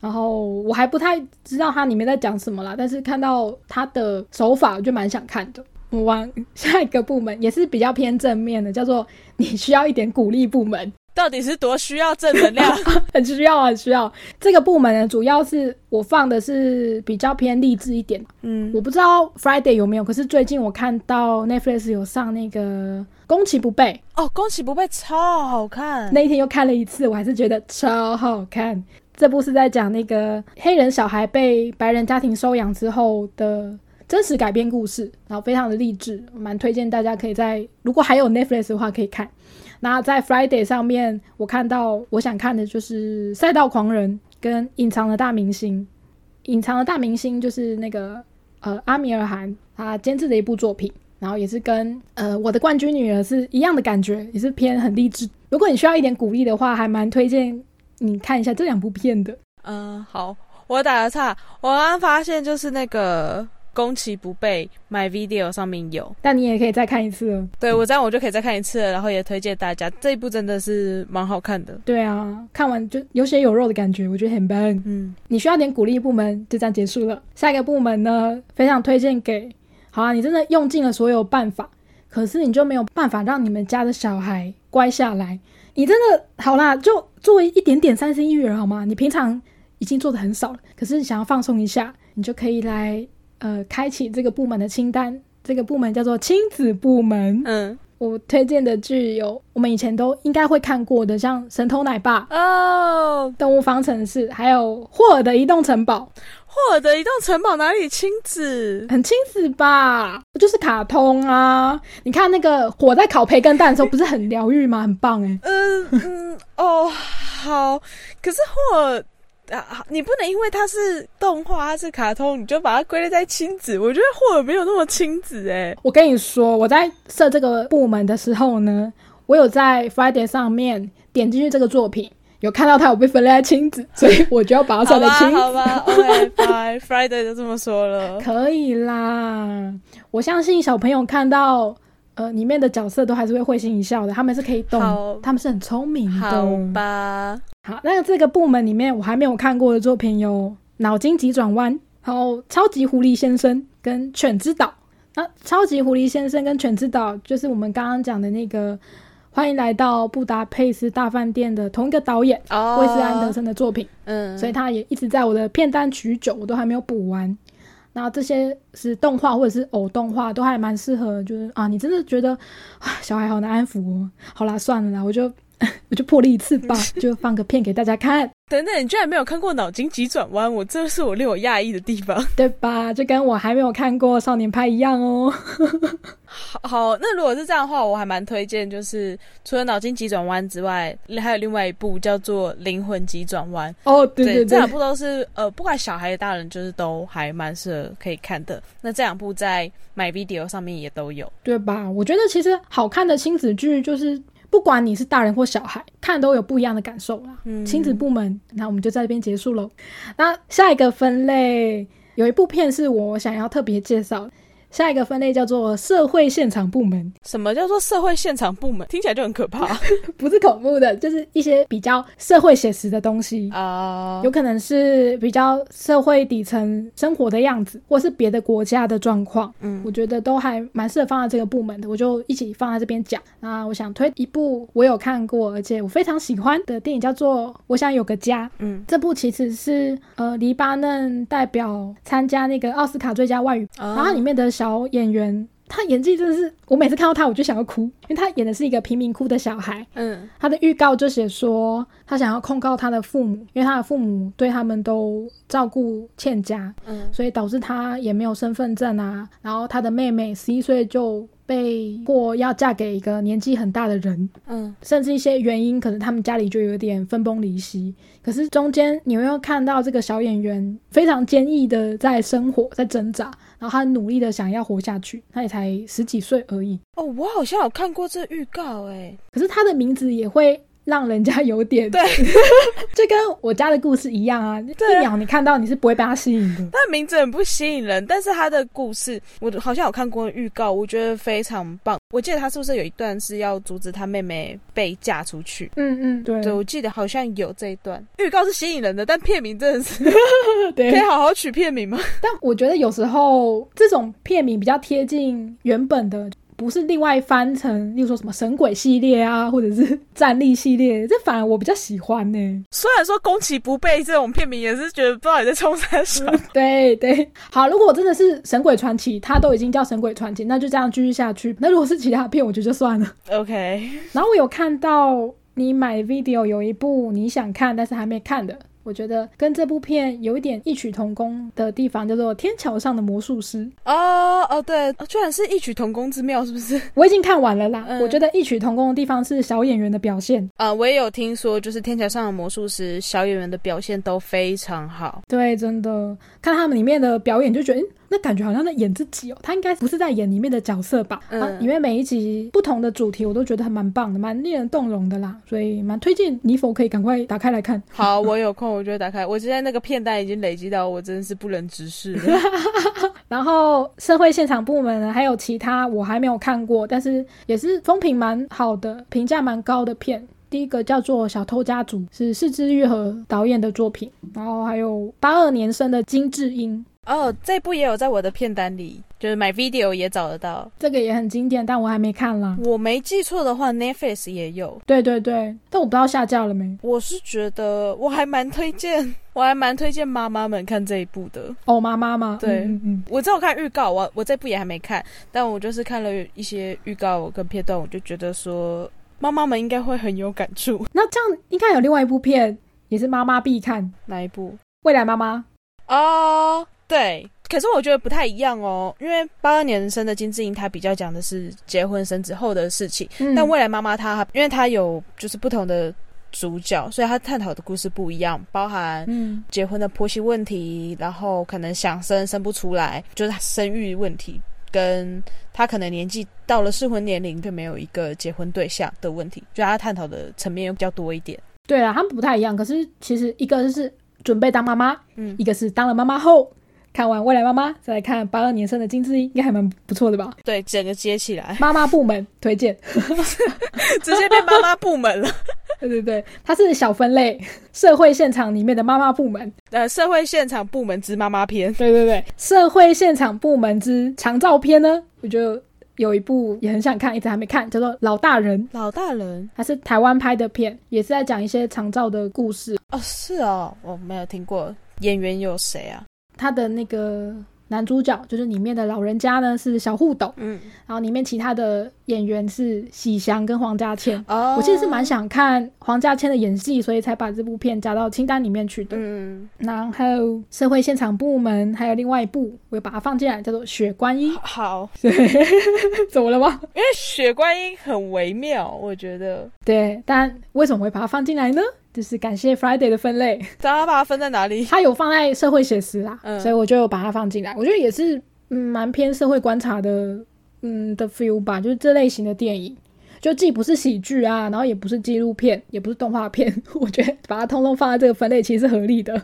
然后我还不太知道它里面在讲什么啦，但是看到它的手法，我就蛮想看的。我往下一个部门也是比较偏正面的，叫做你需要一点鼓励部门，到底是多需要正能量？很需要，很需要。这个部门呢，主要是我放的是比较偏励志一点。嗯，我不知道 Friday 有没有，可是最近我看到 Netflix 有上那个《攻其不备哦，宫崎不备超好看》，。那一天又看了一次，我还是觉得超好看。这部是在讲那个黑人小孩被白人家庭收养之后的真实改编故事，然后非常的励志，蛮推荐大家可以在如果还有 Netflix 的话可以看。那在 Friday 上面，我看到我想看的就是《赛道狂人》跟《隐藏的大明星》。《隐藏的大明星》就是那个呃阿米尔汗他监制的一部作品，然后也是跟呃我的冠军女儿是一样的感觉，也是偏很励志。如果你需要一点鼓励的话，还蛮推荐你看一下这两部片的。嗯，好，我打个岔，我刚刚发现就是那个宫崎不备 My Video 上面有，但你也可以再看一次了。对我这样我就可以再看一次了，然后也推荐大家这一部真的是蛮好看的。对啊，看完就有血有肉的感觉，我觉得很棒。嗯，你需要点鼓励部门，就这样结束了。下一个部门呢，非常推荐给，好啊，你真的用尽了所有办法，可是你就没有办法让你们家的小孩乖下来。你真的好啦，就作为一点点三心一意好吗？你平常已经做的很少了，可是你想要放松一下，你就可以来呃开启这个部门的清单。这个部门叫做亲子部门。嗯，我推荐的剧有我们以前都应该会看过的，像《神偷奶爸》《哦，动物方程式》，还有《霍尔的移动城堡霍尔的移动城堡哪里亲子》，？很亲子吧？就是卡通啊！你看那个火在烤培根蛋的时候，不是很疗愈吗？很棒哎、嗯嗯，哦，好，可是霍尔。啊，你不能因为它是动画，它是卡通，你就把它归类在亲子。我觉得霍尔没有那么亲子哎。我跟你说，我在设这个部门的时候呢，我有在 Friday 上面点进去这个作品，有看到它有被分类在亲子，所以我就要把它好吧，算在亲子。好吧，OK，拜，Friday 就这么说了。可以啦，我相信小朋友看到呃里面的角色都还是会会心一笑的，他们是可以好动，他们是很聪明的。好吧，好，那这个部门里面我还没有看过的作品有《脑筋急转弯》，然后《超级狐狸先生》跟《犬之岛》。那《超级狐狸先生》跟《犬之岛》就是我们刚刚讲的那个《欢迎来到布达佩斯大饭店》的同一个导演哦，威斯安德森的作品，嗯，所以他也一直在我的片单许久，我都还没有补完。那这些是动画或者是偶动画，都还蛮适合，就是啊，你真的觉得啊，小孩好难安抚哦。好啦，算了啦，我就 我就破例一次吧，就放个片给大家看。等等，你居然没有看过《脑筋急转弯》，我这是我令我讶异的地方。对吧？就跟我还没有看过《少年派》一样哦。好，好，那如果是这样的话，我还蛮推荐，就是除了《脑筋急转弯》之外，还有另外一部叫做《灵魂急转弯》。哦，对对对这两，部都是呃，不管小孩大人，就是都还蛮适合可以看的。那这两部在 My Video 上面也都有。对吧？我觉得其实好看的亲子剧，就是不管你是大人或小孩，看都有不一样的感受啦。嗯亲子部门，那我们就在这边结束喽。那下一个分类有一部片是我想要特别介绍的，下一个分类叫做社会现场部门，什么叫做社会现场部门？听起来就很可怕 不是恐怖的，就是一些比较社会写实的东西。啊！有可能是比较社会底层生活的样子，或是别的国家的状况，嗯我觉得都还蛮适合放在这个部门的，我就一起放在这边讲。那我想推一部我有看过，而且我非常喜欢的电影，叫做《我想有个家》。嗯，这部其实是呃黎巴嫩代表参加那个奥斯卡最佳外语，啊然后它里面的小演员，他演技真的是，我每次看到他我就想要哭，因为他演的是一个贫民窟的小孩，嗯他的预告就写说，他想要控告他的父母，因为他的父母对他们都照顾欠佳，嗯所以导致他也没有身份证啊。然后他的妹妹十一岁就被迫要嫁给一个年纪很大的人，嗯甚至一些原因，可能他们家里就有点分崩离析。可是中间你会看到这个小演员非常坚毅的在生活，在挣扎，然后他很努力的想要活下去。他也才十几岁而已，哦，我好像有看过这预告诶。可是他的名字也会让人家有点对，就跟我家的故事一样啊，对啊一秒你看到你是不会被他吸引的。他的名字很不吸引人，但是他的故事我好像有看过预告，我觉得非常棒。我记得他是不是有一段是要阻止他妹妹被嫁出去？嗯嗯，对对，我记得好像有这一段。预告是吸引人的，但片名真的是 对可以好好取片名吗？但我觉得有时候这种片名比较贴近原本的，不是另外翻成，例如说什么神鬼系列啊，或者是战力系列，这反而我比较喜欢呢、虽然说攻其不备这种片名，也是觉得不知道你在冲啥笑。对对，好，如果真的是神鬼传奇，它都已经叫神鬼传奇，那就这样继续下去。那如果是其他片，我觉得就算了。OK，然后我有看到你买 video 有一部你想看但是还没看的，我觉得跟这部片有一点异曲同工的地方，叫做《天桥上的魔术师》。哦哦对，哦居然是异曲同工之妙，是不是？我已经看完了啦，嗯我觉得异曲同工的地方是小演员的表现。啊、我也有听说，就是《天桥上的魔术师》小演员的表现都非常好。对，真的看他们里面的表演，就觉得，嗯，那感觉好像在演自己哦。他应该不是在演里面的角色吧？嗯啊，里面每一集不同的主题，我都觉得还蛮棒的，蛮令人动容的啦。所以蛮推荐你否可以赶快打开来看。好，我有空我就会打开。我现在那个片单已经累积到我真的是不忍直视了。然后社会现场部门呢，还有其他我还没有看过，但是也是风评蛮好的，评价蛮高的片。第一个叫做《小偷家族》，是四之愈和导演的作品，然后还有八二年生的金智英，哦，这部也有在我的片单里，就是买 video 也找得到。这个也很经典，但我还没看啦。我没记错的话，Netflix 也有。对对对，但我不知道下架了没。我是觉得我还蛮推荐，我还蛮推荐妈妈们看这一部的。哦，妈妈吗？对嗯嗯我只有看预告，我我这部也还没看，但我就是看了一些预告跟片段，我就觉得说妈妈们应该会很有感触。那这样应该有另外一部片，也是妈妈必看，《哪一部？未来妈妈》。哦，对。可是我觉得不太一样哦，因为八二年生的金智英，她比较讲的是结婚生子后的事情，嗯但未来妈妈她，因为她有就是不同的主角，所以她探讨的故事不一样，包含嗯结婚的婆媳问题，然后可能想生生不出来，就是生育问题，跟她可能年纪到了适婚年龄却没有一个结婚对象的问题，就她探讨的层面又比较多一点。对啊，他们不太一样，可是其实一个是准备当妈妈，嗯一个是当了妈妈后看完《未来妈妈》，再来看八二年生的金智英，应该还蛮不错的吧？对，整个接起来，妈妈部门推荐，直接变妈妈部门了。对对对，它是小分类社会现场里面的妈妈部门。呃，社会现场部门之妈妈篇。对对对，社会现场部门之长照片呢，我觉得有一部也很想看，一直还没看，叫做《老大人》。老大人，它是台湾拍的片，也是在讲一些长照的故事。哦，是哦，我没有听过。演员有谁啊？他的那个。男主角就是里面的老人家呢，是小互斗，嗯，然后里面其他的演员是喜祥跟黄家千。哦，我其实是蛮想看黄家千的演戏，所以才把这部片加到清单里面去的。嗯，然后社会现场部门还有另外一部，我也把它放进来，叫做《雪观音》。好，对，怎么了吗？因为雪观音很微妙，我觉得。对，但为什么会把它放进来呢？就是感谢 Friday 的分类，大家把它分在哪里？它有放在社会写实啦，所以我就把它放进来。我觉得也是，嗯，蛮偏社会观察的，嗯的 feel 吧。就是这类型的电影，就既不是喜剧啊，然后也不是纪录片，也不是动画片。我觉得把它通通放在这个分类，其实是合理的。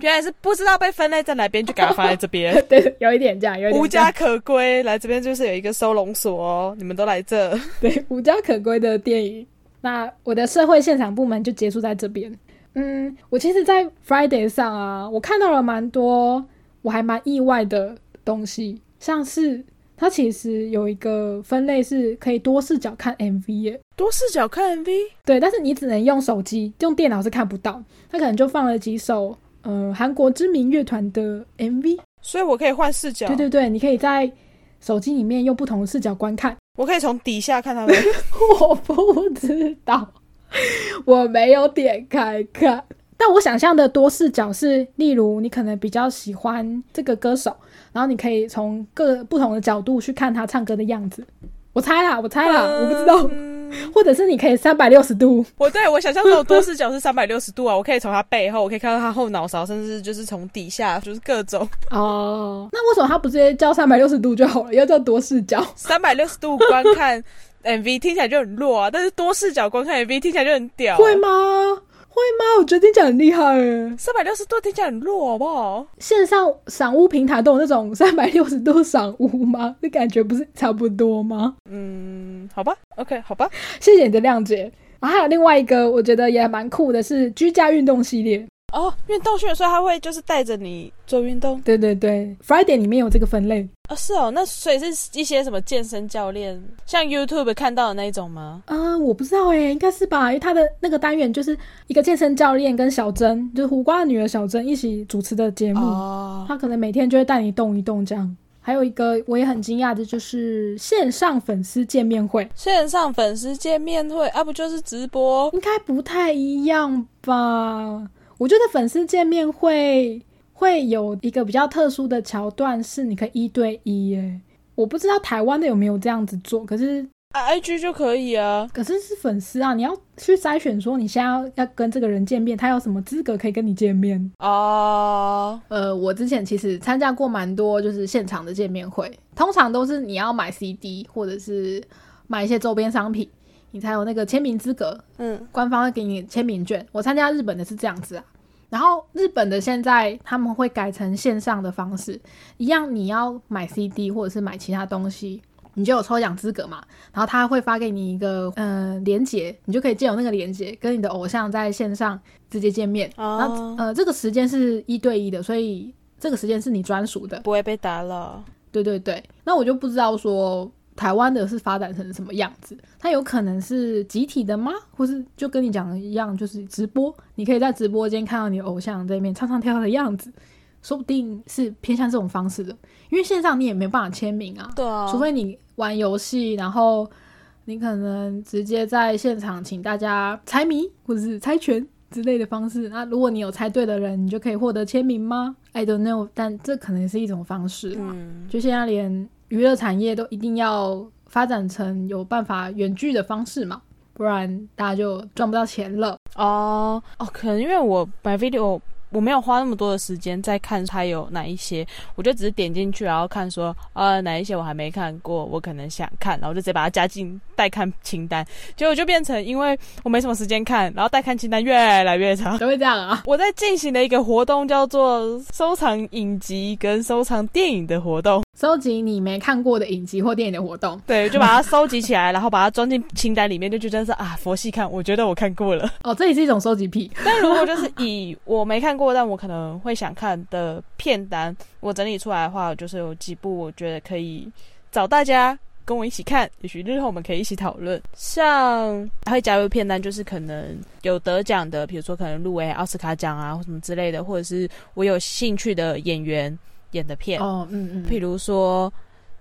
原来是不知道被分类在哪边，就给它放在这边。对，有一点这样，有点无家可归。来这边就是有一个收容所哦，你们都来这。对，无家可归的电影。那我的社会现场部门就结束在这边。嗯，我其实，在 Friday 上啊，我看到了蛮多我还蛮意外的东西，像是它其实有一个分类是可以多视角看 MV 耶，多视角看 MV，对，但是你只能用手机，用电脑是看不到。它可能就放了几首呃韩国知名乐团的 MV，所以我可以换视角。对对对，你可以在手机里面用不同的视角观看。我可以从底下看他们，我不知道，我没有点开看。但我想象的多视角是，例如你可能比较喜欢这个歌手，然后你可以从各不同的角度去看他唱歌的样子。我猜啦，我猜啦，我不知道。或者是你可以三百六十度，我对我想象中多视角是三百六十度啊，我可以从他背后，我可以看到他后脑勺，甚至就是从底下，就是各种哦。那为什么他不直接叫三百六十度就好了，要叫多视角？三百六十度观看 MV 听起来就很弱啊，但是多视角观看 MV 听起来就很屌，会吗？会吗？我觉得听起来很厉害诶，三百六十度听起来很弱，好不好？线上赏屋平台都有那种 三百六十度赏屋吗？那感觉不是差不多吗？嗯，好吧，OK，好吧，谢谢你的谅解。然后还有另外一个，我觉得也蛮酷的，是居家运动系列。哦，运动训，所以他会就是带着你做运动。对对对，Friday 里面有这个分类哦，是哦，那所以是一些什么健身教练，像 YouTube 看到的那一种吗？啊，我不知道哎，应该是吧，因为他的那个单元就是一个健身教练跟小珍，就是胡瓜的女儿小珍一起主持的节目，他可能每天就会带你动一动这样。还有一个我也很惊讶的就是线上粉丝见面会，线上粉丝见面会啊，不就是直播？应该不太一样吧？我觉得粉丝见面会会有一个比较特殊的桥段，是你可以一对一耶。我不知道台湾的有没有这样子做，可是 I G 就可以啊。可是是粉丝啊，你要去筛选说你现在要要跟这个人见面，他有什么资格可以跟你见面哦。呃，我之前其实参加过蛮多就是现场的见面会，通常都是你要买 C D 或者是买一些周边商品。你才有那个签名资格，嗯，官方会给你签名券。我参加日本的是这样子啊，然后日本的现在他们会改成线上的方式，一样你要买 CD 或者是买其他东西，你就有抽奖资格嘛。然后他会发给你一个呃连接，你就可以借由那个连接跟你的偶像在线上直接见面。然后呃这个时间是一对一的，所以这个时间是你专属的，不会被打扰。对对对，那我就不知道说。台湾的是发展成什么样子？它有可能是集体的吗？或是就跟你讲的一样，就是直播，你可以在直播间看到你偶像在那边唱唱跳跳的样子，说不定是偏向这种方式的。因为线上你也没办法签名啊，对啊，除非你玩游戏，然后你可能直接在现场请大家猜谜或者是猜拳之类的方式。那如果你有猜对的人，你就可以获得签名吗？I don't know，但这可能是一种方式。嗯，就现在连。娱乐产业都一定要发展成有办法远距的方式嘛，不然大家就赚不到钱了。哦哦，可能因为我买 video，我没有花那么多的时间在看它有哪一些，我就只是点进去，然后看说，呃，哪一些我还没看过，我可能想看，然后就直接把它加进待看清单，结果就变成因为我没什么时间看，然后待看清单越来越长。都会这样啊。我在进行的一个活动叫做收藏影集跟收藏电影的活动，收集你没看过的影集或电影的活动。对，就把它收集起来，然后把它装进清单里面，就觉得是啊，佛系看，我觉得我看过了。哦，这也是一种收集癖。但如果就是以我没看过，但我可能会想看的片单，我整理出来的话，就是有几部我觉得可以找大家跟我一起看，也许日后我们可以一起讨论。像还会加入片单，就是可能有得奖的，比如说可能入围奥斯卡奖啊，或什么之类的，或者是我有兴趣的演员演的片。哦，嗯嗯，譬如说，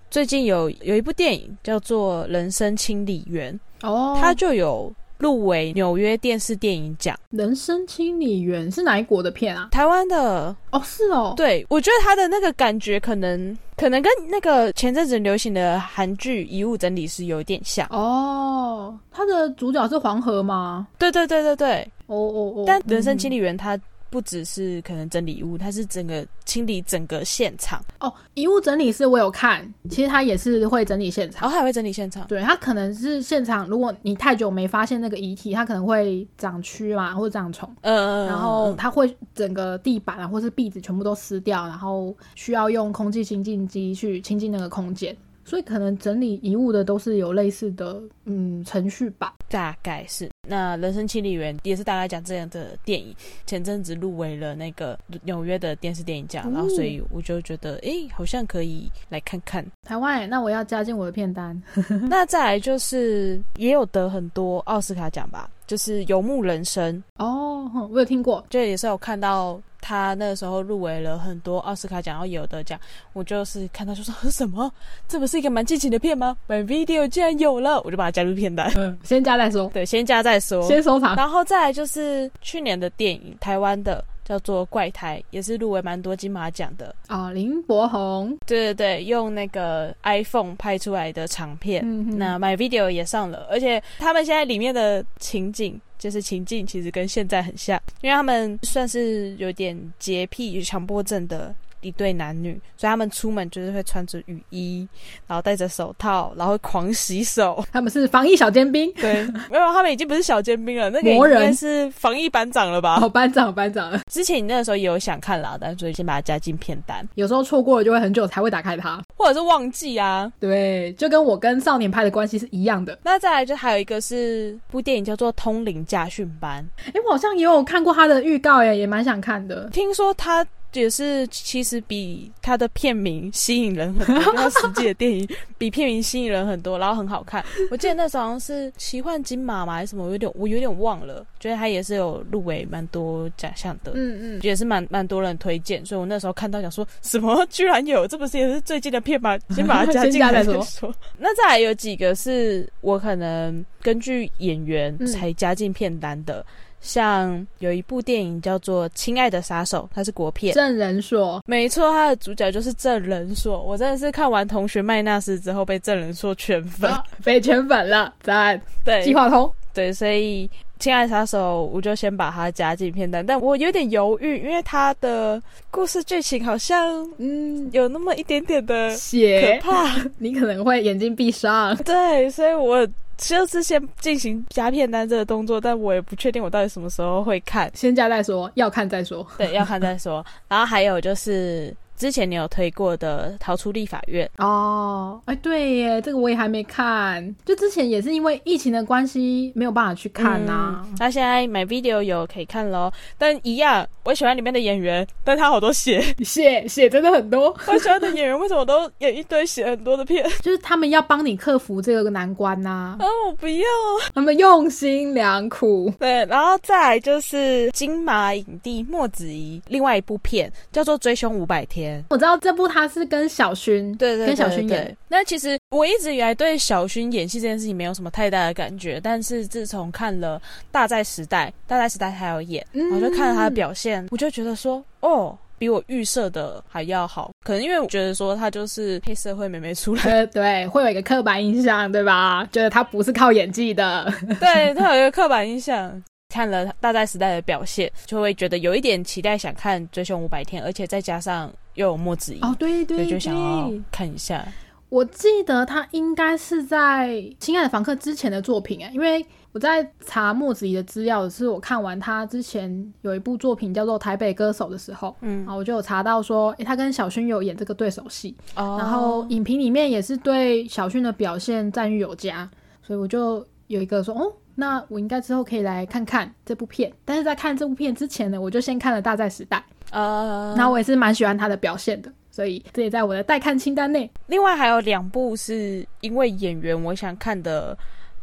最近有有一部电影叫做《人生清理员》，哦，它就有入围纽约电视电影奖。人生清理员是哪一国的片啊？台湾的哦，是哦，对，我觉得他的那个感觉可能可能跟那个前阵子流行的韩剧《遗物整理师》有一点像。哦，他的主角是黄河吗？对对对对对，哦哦哦，但人生嗯清理员他不只是可能整理遗物，它是整个清理整个现场，哦，遗物整理师我有看，其实他也是会整理现场。然后还会整理现场。对他可能是现场，如果你太久没发现那个遗体，它可能会长蛆嘛，或者长虫，嗯呃，然后它会整个地板啊，或是壁纸全部都撕掉，然后需要用空气清净机去清净那个空间。所以可能整理遗物的都是有类似的嗯程序吧。大概是那《人生清理员》也是大概讲这样的电影，前阵子入围了那个纽约的电视电影奖，哦然后所以我就觉得，诶，好像可以来看看。台湾，那我要加进我的片单。那再来就是也有得很多奥斯卡奖吧，就是《游牧人生》，哦，我有听过。就也是有看到他那个时候入围了很多奥斯卡奖，然后也有的奖。我就是看到就说呵 什么，这不是一个蛮激情的片吗？My Video 竟然有了，我就把它加入片单。嗯，先加再说，对，先加再说。先收藏。然后再来就是去年的电影，台湾的叫做《怪胎》，也是入围蛮多金马奖的。啊，林柏宏，对对对，用那个 iPhone 拍出来的长片，嗯哼那 My Video 也上了，而且他们现在里面的情景。就是情境其实跟现在很像，因为他们算是有点洁癖、强迫症的一对男女，所以他们出门就是会穿着雨衣，然后戴着手套，然后狂洗手。他们是防疫小尖兵。对，没有，他们已经不是小尖兵了，那个魔人应该是防疫班长了吧？哦，班长，班长，之前你那个时候也有想看啦，但所以先把它加进片单，有时候错过了就会很久才会打开它。或者是忘记啊。对，就跟我跟少年派的关系是一样的。那再来就还有一个是部电影叫做《通灵驾训班诶，我好像也有看过他的预告耶，也蛮想看的》，。听说它也是其实比它的片名吸引人很多，跟它实际的电影比片名吸引人很多，然后很好看。我记得那时候好像是奇幻金马嘛还是什么，我有点我有点忘了。觉得它也是有入围蛮多奖项的。嗯嗯，也是蛮蛮多人推荐，所以我那时候看到想说什么居然有，这不是也是最近的片吗？先把它加进来再说说。那再来有几个是我可能根据演员嗯才加进片单的，像有一部电影叫做《亲爱的杀手》，它是国片。证人说，没错，它的主角就是郑人硕。我真的是看完《同学麦纳斯》之后被郑人硕圈粉。啊被圈粉了，赞！对，计划通，对，所以《亲爱的杀手》我就先把它加进片单，但我有点犹豫，因为它的故事剧情好像嗯，有那么一点点的可，怕。你可能会眼睛闭上。对，所以我就是先进行加片单这个动作，但我也不确定我到底什么时候会看。先加再说，要看再说。对，要看再说。然后还有就是之前你有推过的《逃出立法院》，哦，哎，对耶，这个我也还没看，就之前也是因为疫情的关系没有办法去看呐、嗯那现在买 video 有可以看喽，但一样，我喜欢里面的演员，但他好多血。血血真的很多，我喜欢的演员为什么都演一堆血很多的片？就是他们要帮你克服这个难关呐、啊，我不要。他们用心良苦。对，然后再来就是金马影帝莫子仪另外一部片叫做《追凶五百天》。我知道这部他是跟小薰，对对对跟小薰演。那其实我一直以来对小薰演戏这件事情没有什么太大的感觉，但是自从看了《大在时代》，《大在时代》还有演，嗯然后就看了他的表现，我就觉得说，哦。比我预设的还要好，可能因为我觉得说他就是黑社会妹妹出来，呃，对，会有一个刻板印象，对吧？觉得他不是靠演技的。对他有一个刻板印象。看了《大代时代》的表现，就会觉得有一点期待，想看《追凶五百天》，而且再加上又有莫子仪，哦，对对对，就想要看一下。我记得他应该是在《亲爱的房客》之前的作品哎，因为我在查墨子怡的资料，是我看完他之前有一部作品叫做《台北歌手》的时候，嗯，然后我就有查到说，诶，他跟小薰有演这个对手戏，哦然后影评里面也是对小薰的表现赞誉有加，所以我就有一个说，哦，那我应该之后可以来看看这部片。但是在看这部片之前呢，我就先看了《大战时代》，呃，那我也是蛮喜欢他的表现的，所以这也在我的待看清单内。另外还有两部是因为演员我想看的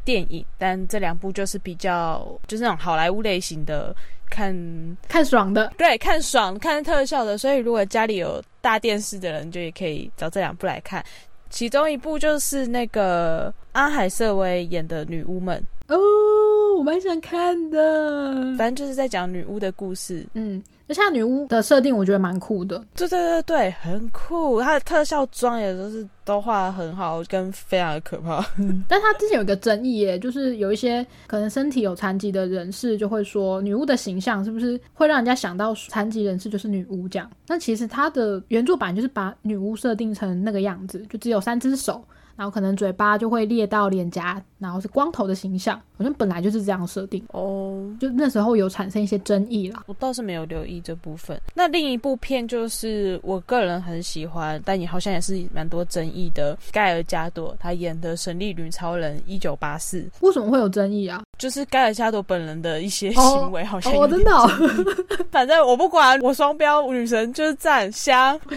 电影，但这两部就是比较就是那种好莱坞类型的，看看爽的，对看爽看特效的，所以如果家里有大电视的人，就也可以找这两部来看。其中一部就是那个阿海瑟薇演的《女巫们哦，我蛮想看》，的。反正就是在讲女巫的故事。嗯，而且它女巫的设定我觉得蛮酷的。对对对对，很酷，她的特效妆也都是都画的很好，跟非常的可怕。但她之前有一个争议耶，就是有一些可能身体有残疾的人士就会说，女巫的形象是不是会让人家想到残疾人士就是女巫这样？那其实她的原著版就是把女巫设定成那个样子，就只有三只手，然后可能嘴巴就会裂到脸颊，然后是光头的形象，好像本来就是这样设定。哦，就那时候有产生一些争议啦。我倒是没有留意这部分。那另一部片就是我个人很喜欢，但也好像也是蛮多争议的，盖尔加朵他演的《神力女超人一九八四》，为什么会有争议啊？就是盖尔加朵本人的一些哦行为好像哦，有点真的、哦，反正我不管，我双标女神就是赞香。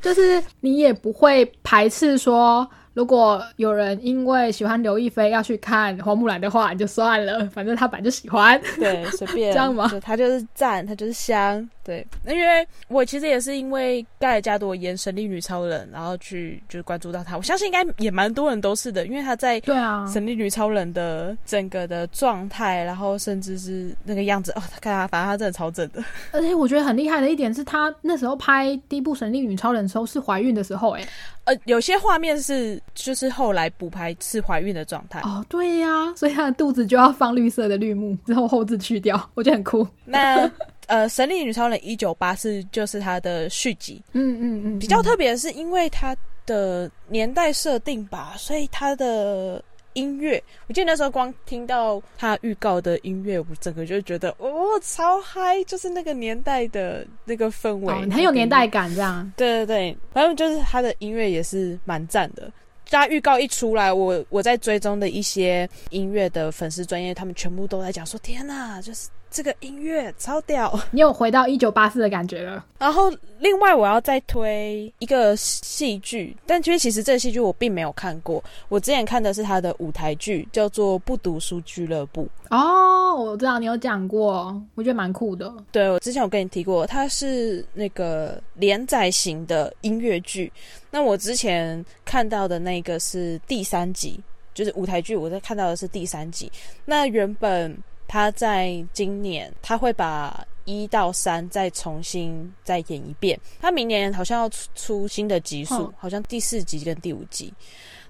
就是你也不会排斥说，如果有人因为喜欢刘亦菲要去看花木兰的话，你就算了，反正他本来就喜欢。对，随便 这样吗他就是赞，他就是香。对，因为我其实也是因为盖尔加朵演神力女超人，然后去就是关注到她。我相信应该也蛮多人都是的，因为她在对啊，神力女超人的整个的状态，然后甚至是那个样子哦，看她，反正她真的超正的。而且我觉得很厉害的一点是她那时候拍第一部《神力女超人》的时候是怀孕的时候、哎，呃，有些画面是就是后来补拍是怀孕的状态。哦，对呀、所以她的肚子就要放绿色的绿幕，之后后置去掉，我觉得很酷。那呃，神力女超人一九八四就是它的续集，嗯嗯嗯，比较特别的是因为它的年代设定吧，所以它的音乐，我记得那时候光听到它预告的音乐，我整个就觉得哦超嗨，就是那个年代的那个氛围，哦，很有年代感这样。对对对，反正就是它的音乐也是蛮赞的。大家预告一出来，我我在追踪的一些音乐的粉丝专业，他们全部都在讲说：“天呐，就是这个音乐超屌！” 你有回到一九八四的感觉了。然后另外我要再推一个戏剧，但因为其实这个戏剧我并没有看过，我之前看的是他的舞台剧，叫做《不读书俱乐部》。哦，我知道你有讲过，我觉得蛮酷的。对我之前有跟你提过，它是那个连载型的音乐剧。那我之前看到的那个是第三集，就是舞台剧，我在看到的是第三集。那原本他在今年他会把一到三再重新再演一遍，他明年好像要出出新的集数，哦好像第四集跟第五集。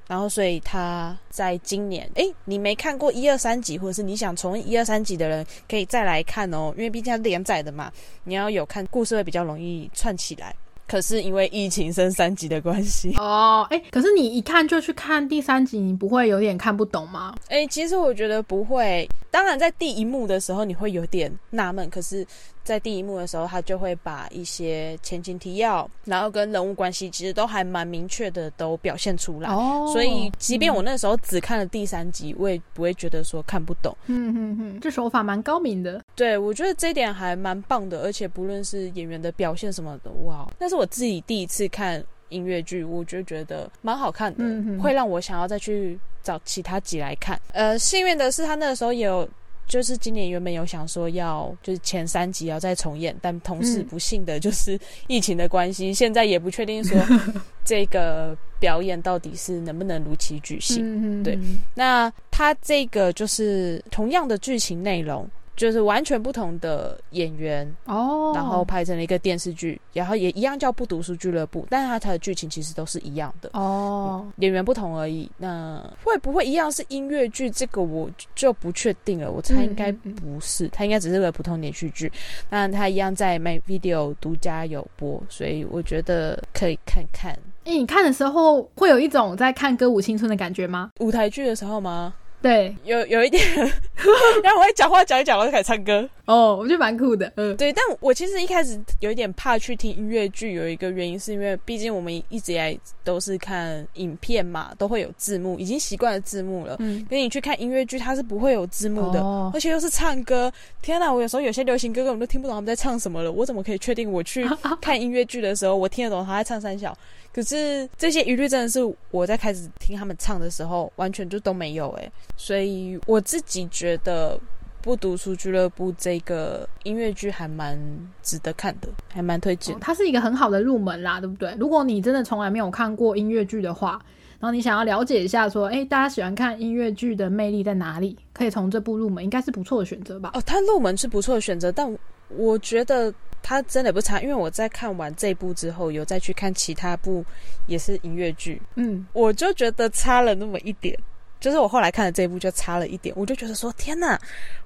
然后，所以他在今年，诶，你没看过一二三集，或者是你想重温一二三集的人，可以再来看哦，因为毕竟它是连载的嘛，你要有看故事会比较容易串起来。可是因为疫情升三级的关系，哦，哎，可是你一看就去看第三集，你不会有点看不懂吗？诶，其实我觉得不会。当然，在第一幕的时候你会有点纳闷，可是，在第一幕的时候，他就会把一些前情提要，然后跟人物关系，其实都还蛮明确的，都表现出来。哦所以，即便我那时候只看了第三集，我也不会觉得说看不懂。嗯嗯嗯，这手法蛮高明的。对我觉得这一点还蛮棒的，而且不论是演员的表现什么的，哇！那是我自己第一次看音乐剧，我就觉得蛮好看的，嗯会让我想要再去找其他集来看。呃，幸运的是他那个时候也有。就是今年原本有想说要就是前三集要再重演，但同时嗯不幸的就是疫情的关系，现在也不确定说 这个表演到底是能不能如期举行。嗯对那它这个就是同样的剧情内容，就是完全不同的演员，哦，然后拍成了一个电视剧，然后也一样叫不读书俱乐部，但是它它的剧情其实都是一样的。哦，演员不同而已，那会不会一样是音乐剧？这个我就不确定了。我猜应该嗯嗯不是，它应该只是个普通连续剧。那它一样在 My Video 独家有播，所以我觉得可以看看。哎、你看的时候会有一种在看歌舞青春的感觉吗？舞台剧的时候吗？对，有有一点，然后我会讲话讲一讲，我就开始唱歌。哦，我觉得蛮酷的。嗯，对，但我其实一开始有一点怕去听音乐剧，有一个原因是因为毕竟我们一直以来都是看影片嘛，都会有字幕，已经习惯了字幕了。嗯，跟你去看音乐剧，它是不会有字幕的，哦而且又是唱歌。天哪，我有时候有些流行歌根本都听不懂他们在唱什么了，我怎么可以确定我去 看音乐剧的时候，我听得懂他在唱三小？可是这些疑虑真的是我在开始听他们唱的时候，完全就都没有诶、所以我自己觉得《不读书俱乐部》这个音乐剧还蛮值得看的，还蛮推荐哦。它是一个很好的入门啦，对不对？如果你真的从来没有看过音乐剧的话，然后你想要了解一下说，哎，大家喜欢看音乐剧的魅力在哪里，可以从这部入门，应该是不错的选择吧？哦，它入门是不错的选择，但我觉得它真的不差，因为我在看完这部之后，有再去看其他部也是音乐剧，嗯，我就觉得差了那么一点。就是我后来看的这一部就差了一点，我就觉得说天呐，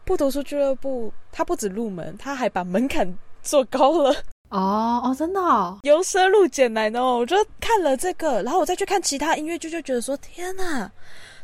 不读书俱乐部它不止入门，它还把门槛做高了，哦哦，真的哦，由奢入俭难哦。我就看了这个，然后我再去看其他音乐剧，就觉得说天呐，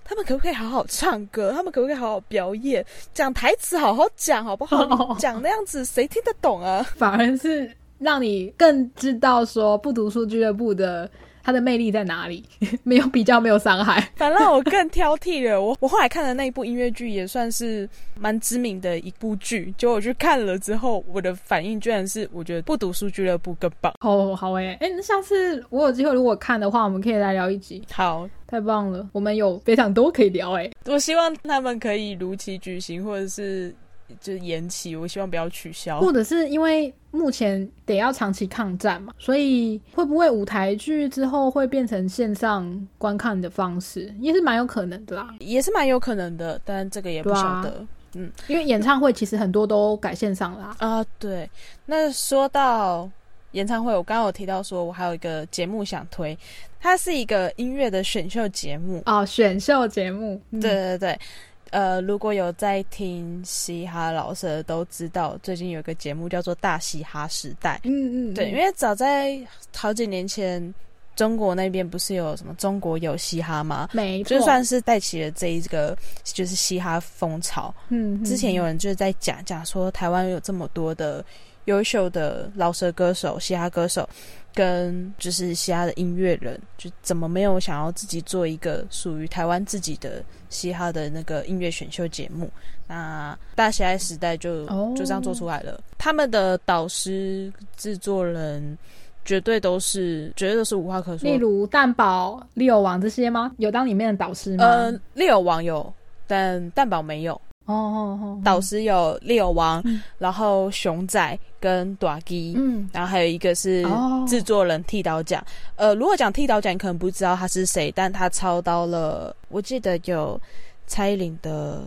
他们可不可以好好唱歌？他们可不可以好好表演？讲台词好好讲好不好？讲那样子谁听得懂啊？反而是让你更知道说不读书俱乐部的它的魅力在哪里，没有比较，没有伤害。反让我更挑剔了。我我后来看的那一部音乐剧也算是蛮知名的一部剧，结果我去看了之后，我的反应居然是我觉得不读书俱乐部更棒。好好诶、哎、那下次我有机会如果看的话，我们可以来聊一集，好，太棒了，我们有非常多可以聊诶、欸我希望他们可以如期举行，或者是就是延期。我希望不要取消。或者是因为目前得要长期抗战嘛，所以会不会舞台剧之后会变成线上观看的方式，也是蛮有可能的啦。也是蛮有可能的，但这个也不晓得。嗯因为演唱会其实很多都改线上啦。啊，对。那说到演唱会，我刚刚有提到说，我还有一个节目想推，它是一个音乐的选秀节目。哦，选秀节目，嗯对，对对，呃，如果有在听嘻哈老师的都知道，最近有一个节目叫做《大嘻哈时代》。嗯嗯，对，因为为早在好几年前，中国那边不是有什么中国有嘻哈吗？没错，就算是带起了这一个就是嘻哈风潮。嗯，嗯之前有人就是在讲讲说，台湾有这么多的优秀的饶舌歌手、嘻哈歌手，跟就是嘻哈的音乐人，就怎么没有想要自己做一个属于台湾自己的嘻哈的那个音乐选秀节目？那大喜爱时代就、哦就这样做出来了。他们的导师、制作人。绝对都是，绝对都是无话可说。例如蛋堡、利友王这些吗？有当里面的导师吗？呃，利友王有，但蛋堡没有。哦哦哦，导师有利友王，嗯。然后熊仔跟短基，嗯，然后还有一个是哦。制作人剃刀奖。呃，如果讲剃刀奖，你可能不知道他是谁，但他操刀了，我记得有蔡依林的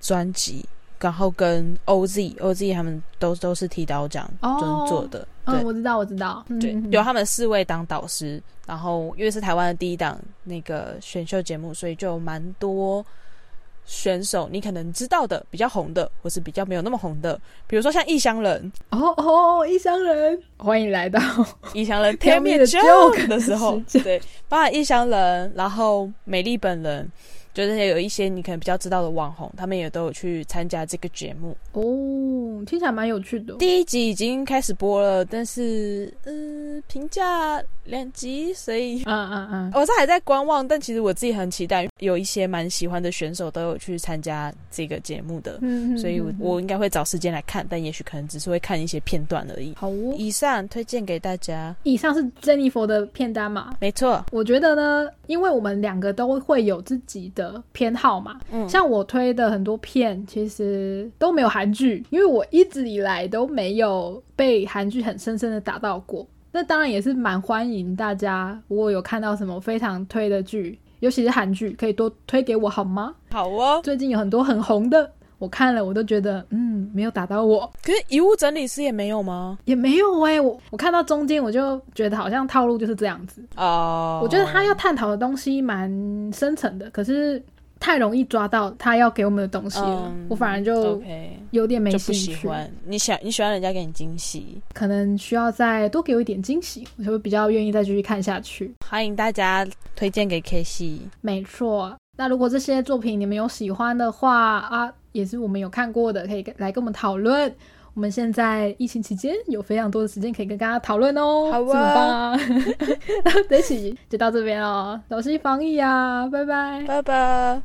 专辑，然后跟 OZ OZ 他们都都是剃刀奖哦。就是做的，嗯，对。我知道，我知道，嗯对嗯，由他们四位当导师，然后因为是台湾的第一档那个选秀节目，所以就有蛮多选手你可能知道的比较红的，或是比较没有那么红的，比如说像异乡人，哦哦，异乡人，欢迎来到异乡人 Tell me joke 的时候对，包含异乡人，然后美丽本人，就是有一些你可能比较知道的网红，他们也都有去参加这个节目。哦，听起来蛮有趣的。第一集已经开始播了，但是嗯，评价两集，所以嗯嗯嗯，我是还在观望，但其实我自己很期待，有一些蛮喜欢的选手都有去参加这个节目的，嗯，所以我应该会找时间来看，但也许可能只是会看一些片段而已。好哦。以上推荐给大家，以上是 Jennifer 的片单嘛？没错，我觉得呢，因为我们两个都会有自己的偏好嘛，嗯，像我推的很多片，其实都没有韩剧，因为我一直以来都没有被韩剧很深深的打到过。那当然也是蛮欢迎大家，如果有看到什么非常推的剧，尤其是韩剧，可以多推给我好吗？好哦。最近有很多很红的，我看了我都觉得，嗯，没有打到我，可是遗物整理师也没有吗？也没有哎、我我看到中间我就觉得好像套路就是这样子。哦、我觉得他要探讨的东西蛮深层的，可是太容易抓到他要给我们的东西了，嗯我反而就有点没兴趣。喜欢。你想你喜欢人家给你惊喜，可能需要再多给我一点惊喜，我就会比较愿意再继续看下去。欢迎大家推荐给 K C，。没错，那如果这些作品你们有喜欢的话啊，也是我们有看过的，可以跟来跟我们讨论。我们现在疫情期间有非常多的时间可以跟大家讨论哦，好啊 这么棒啊！这一期就到这边了，小心防疫啊，拜拜。拜拜。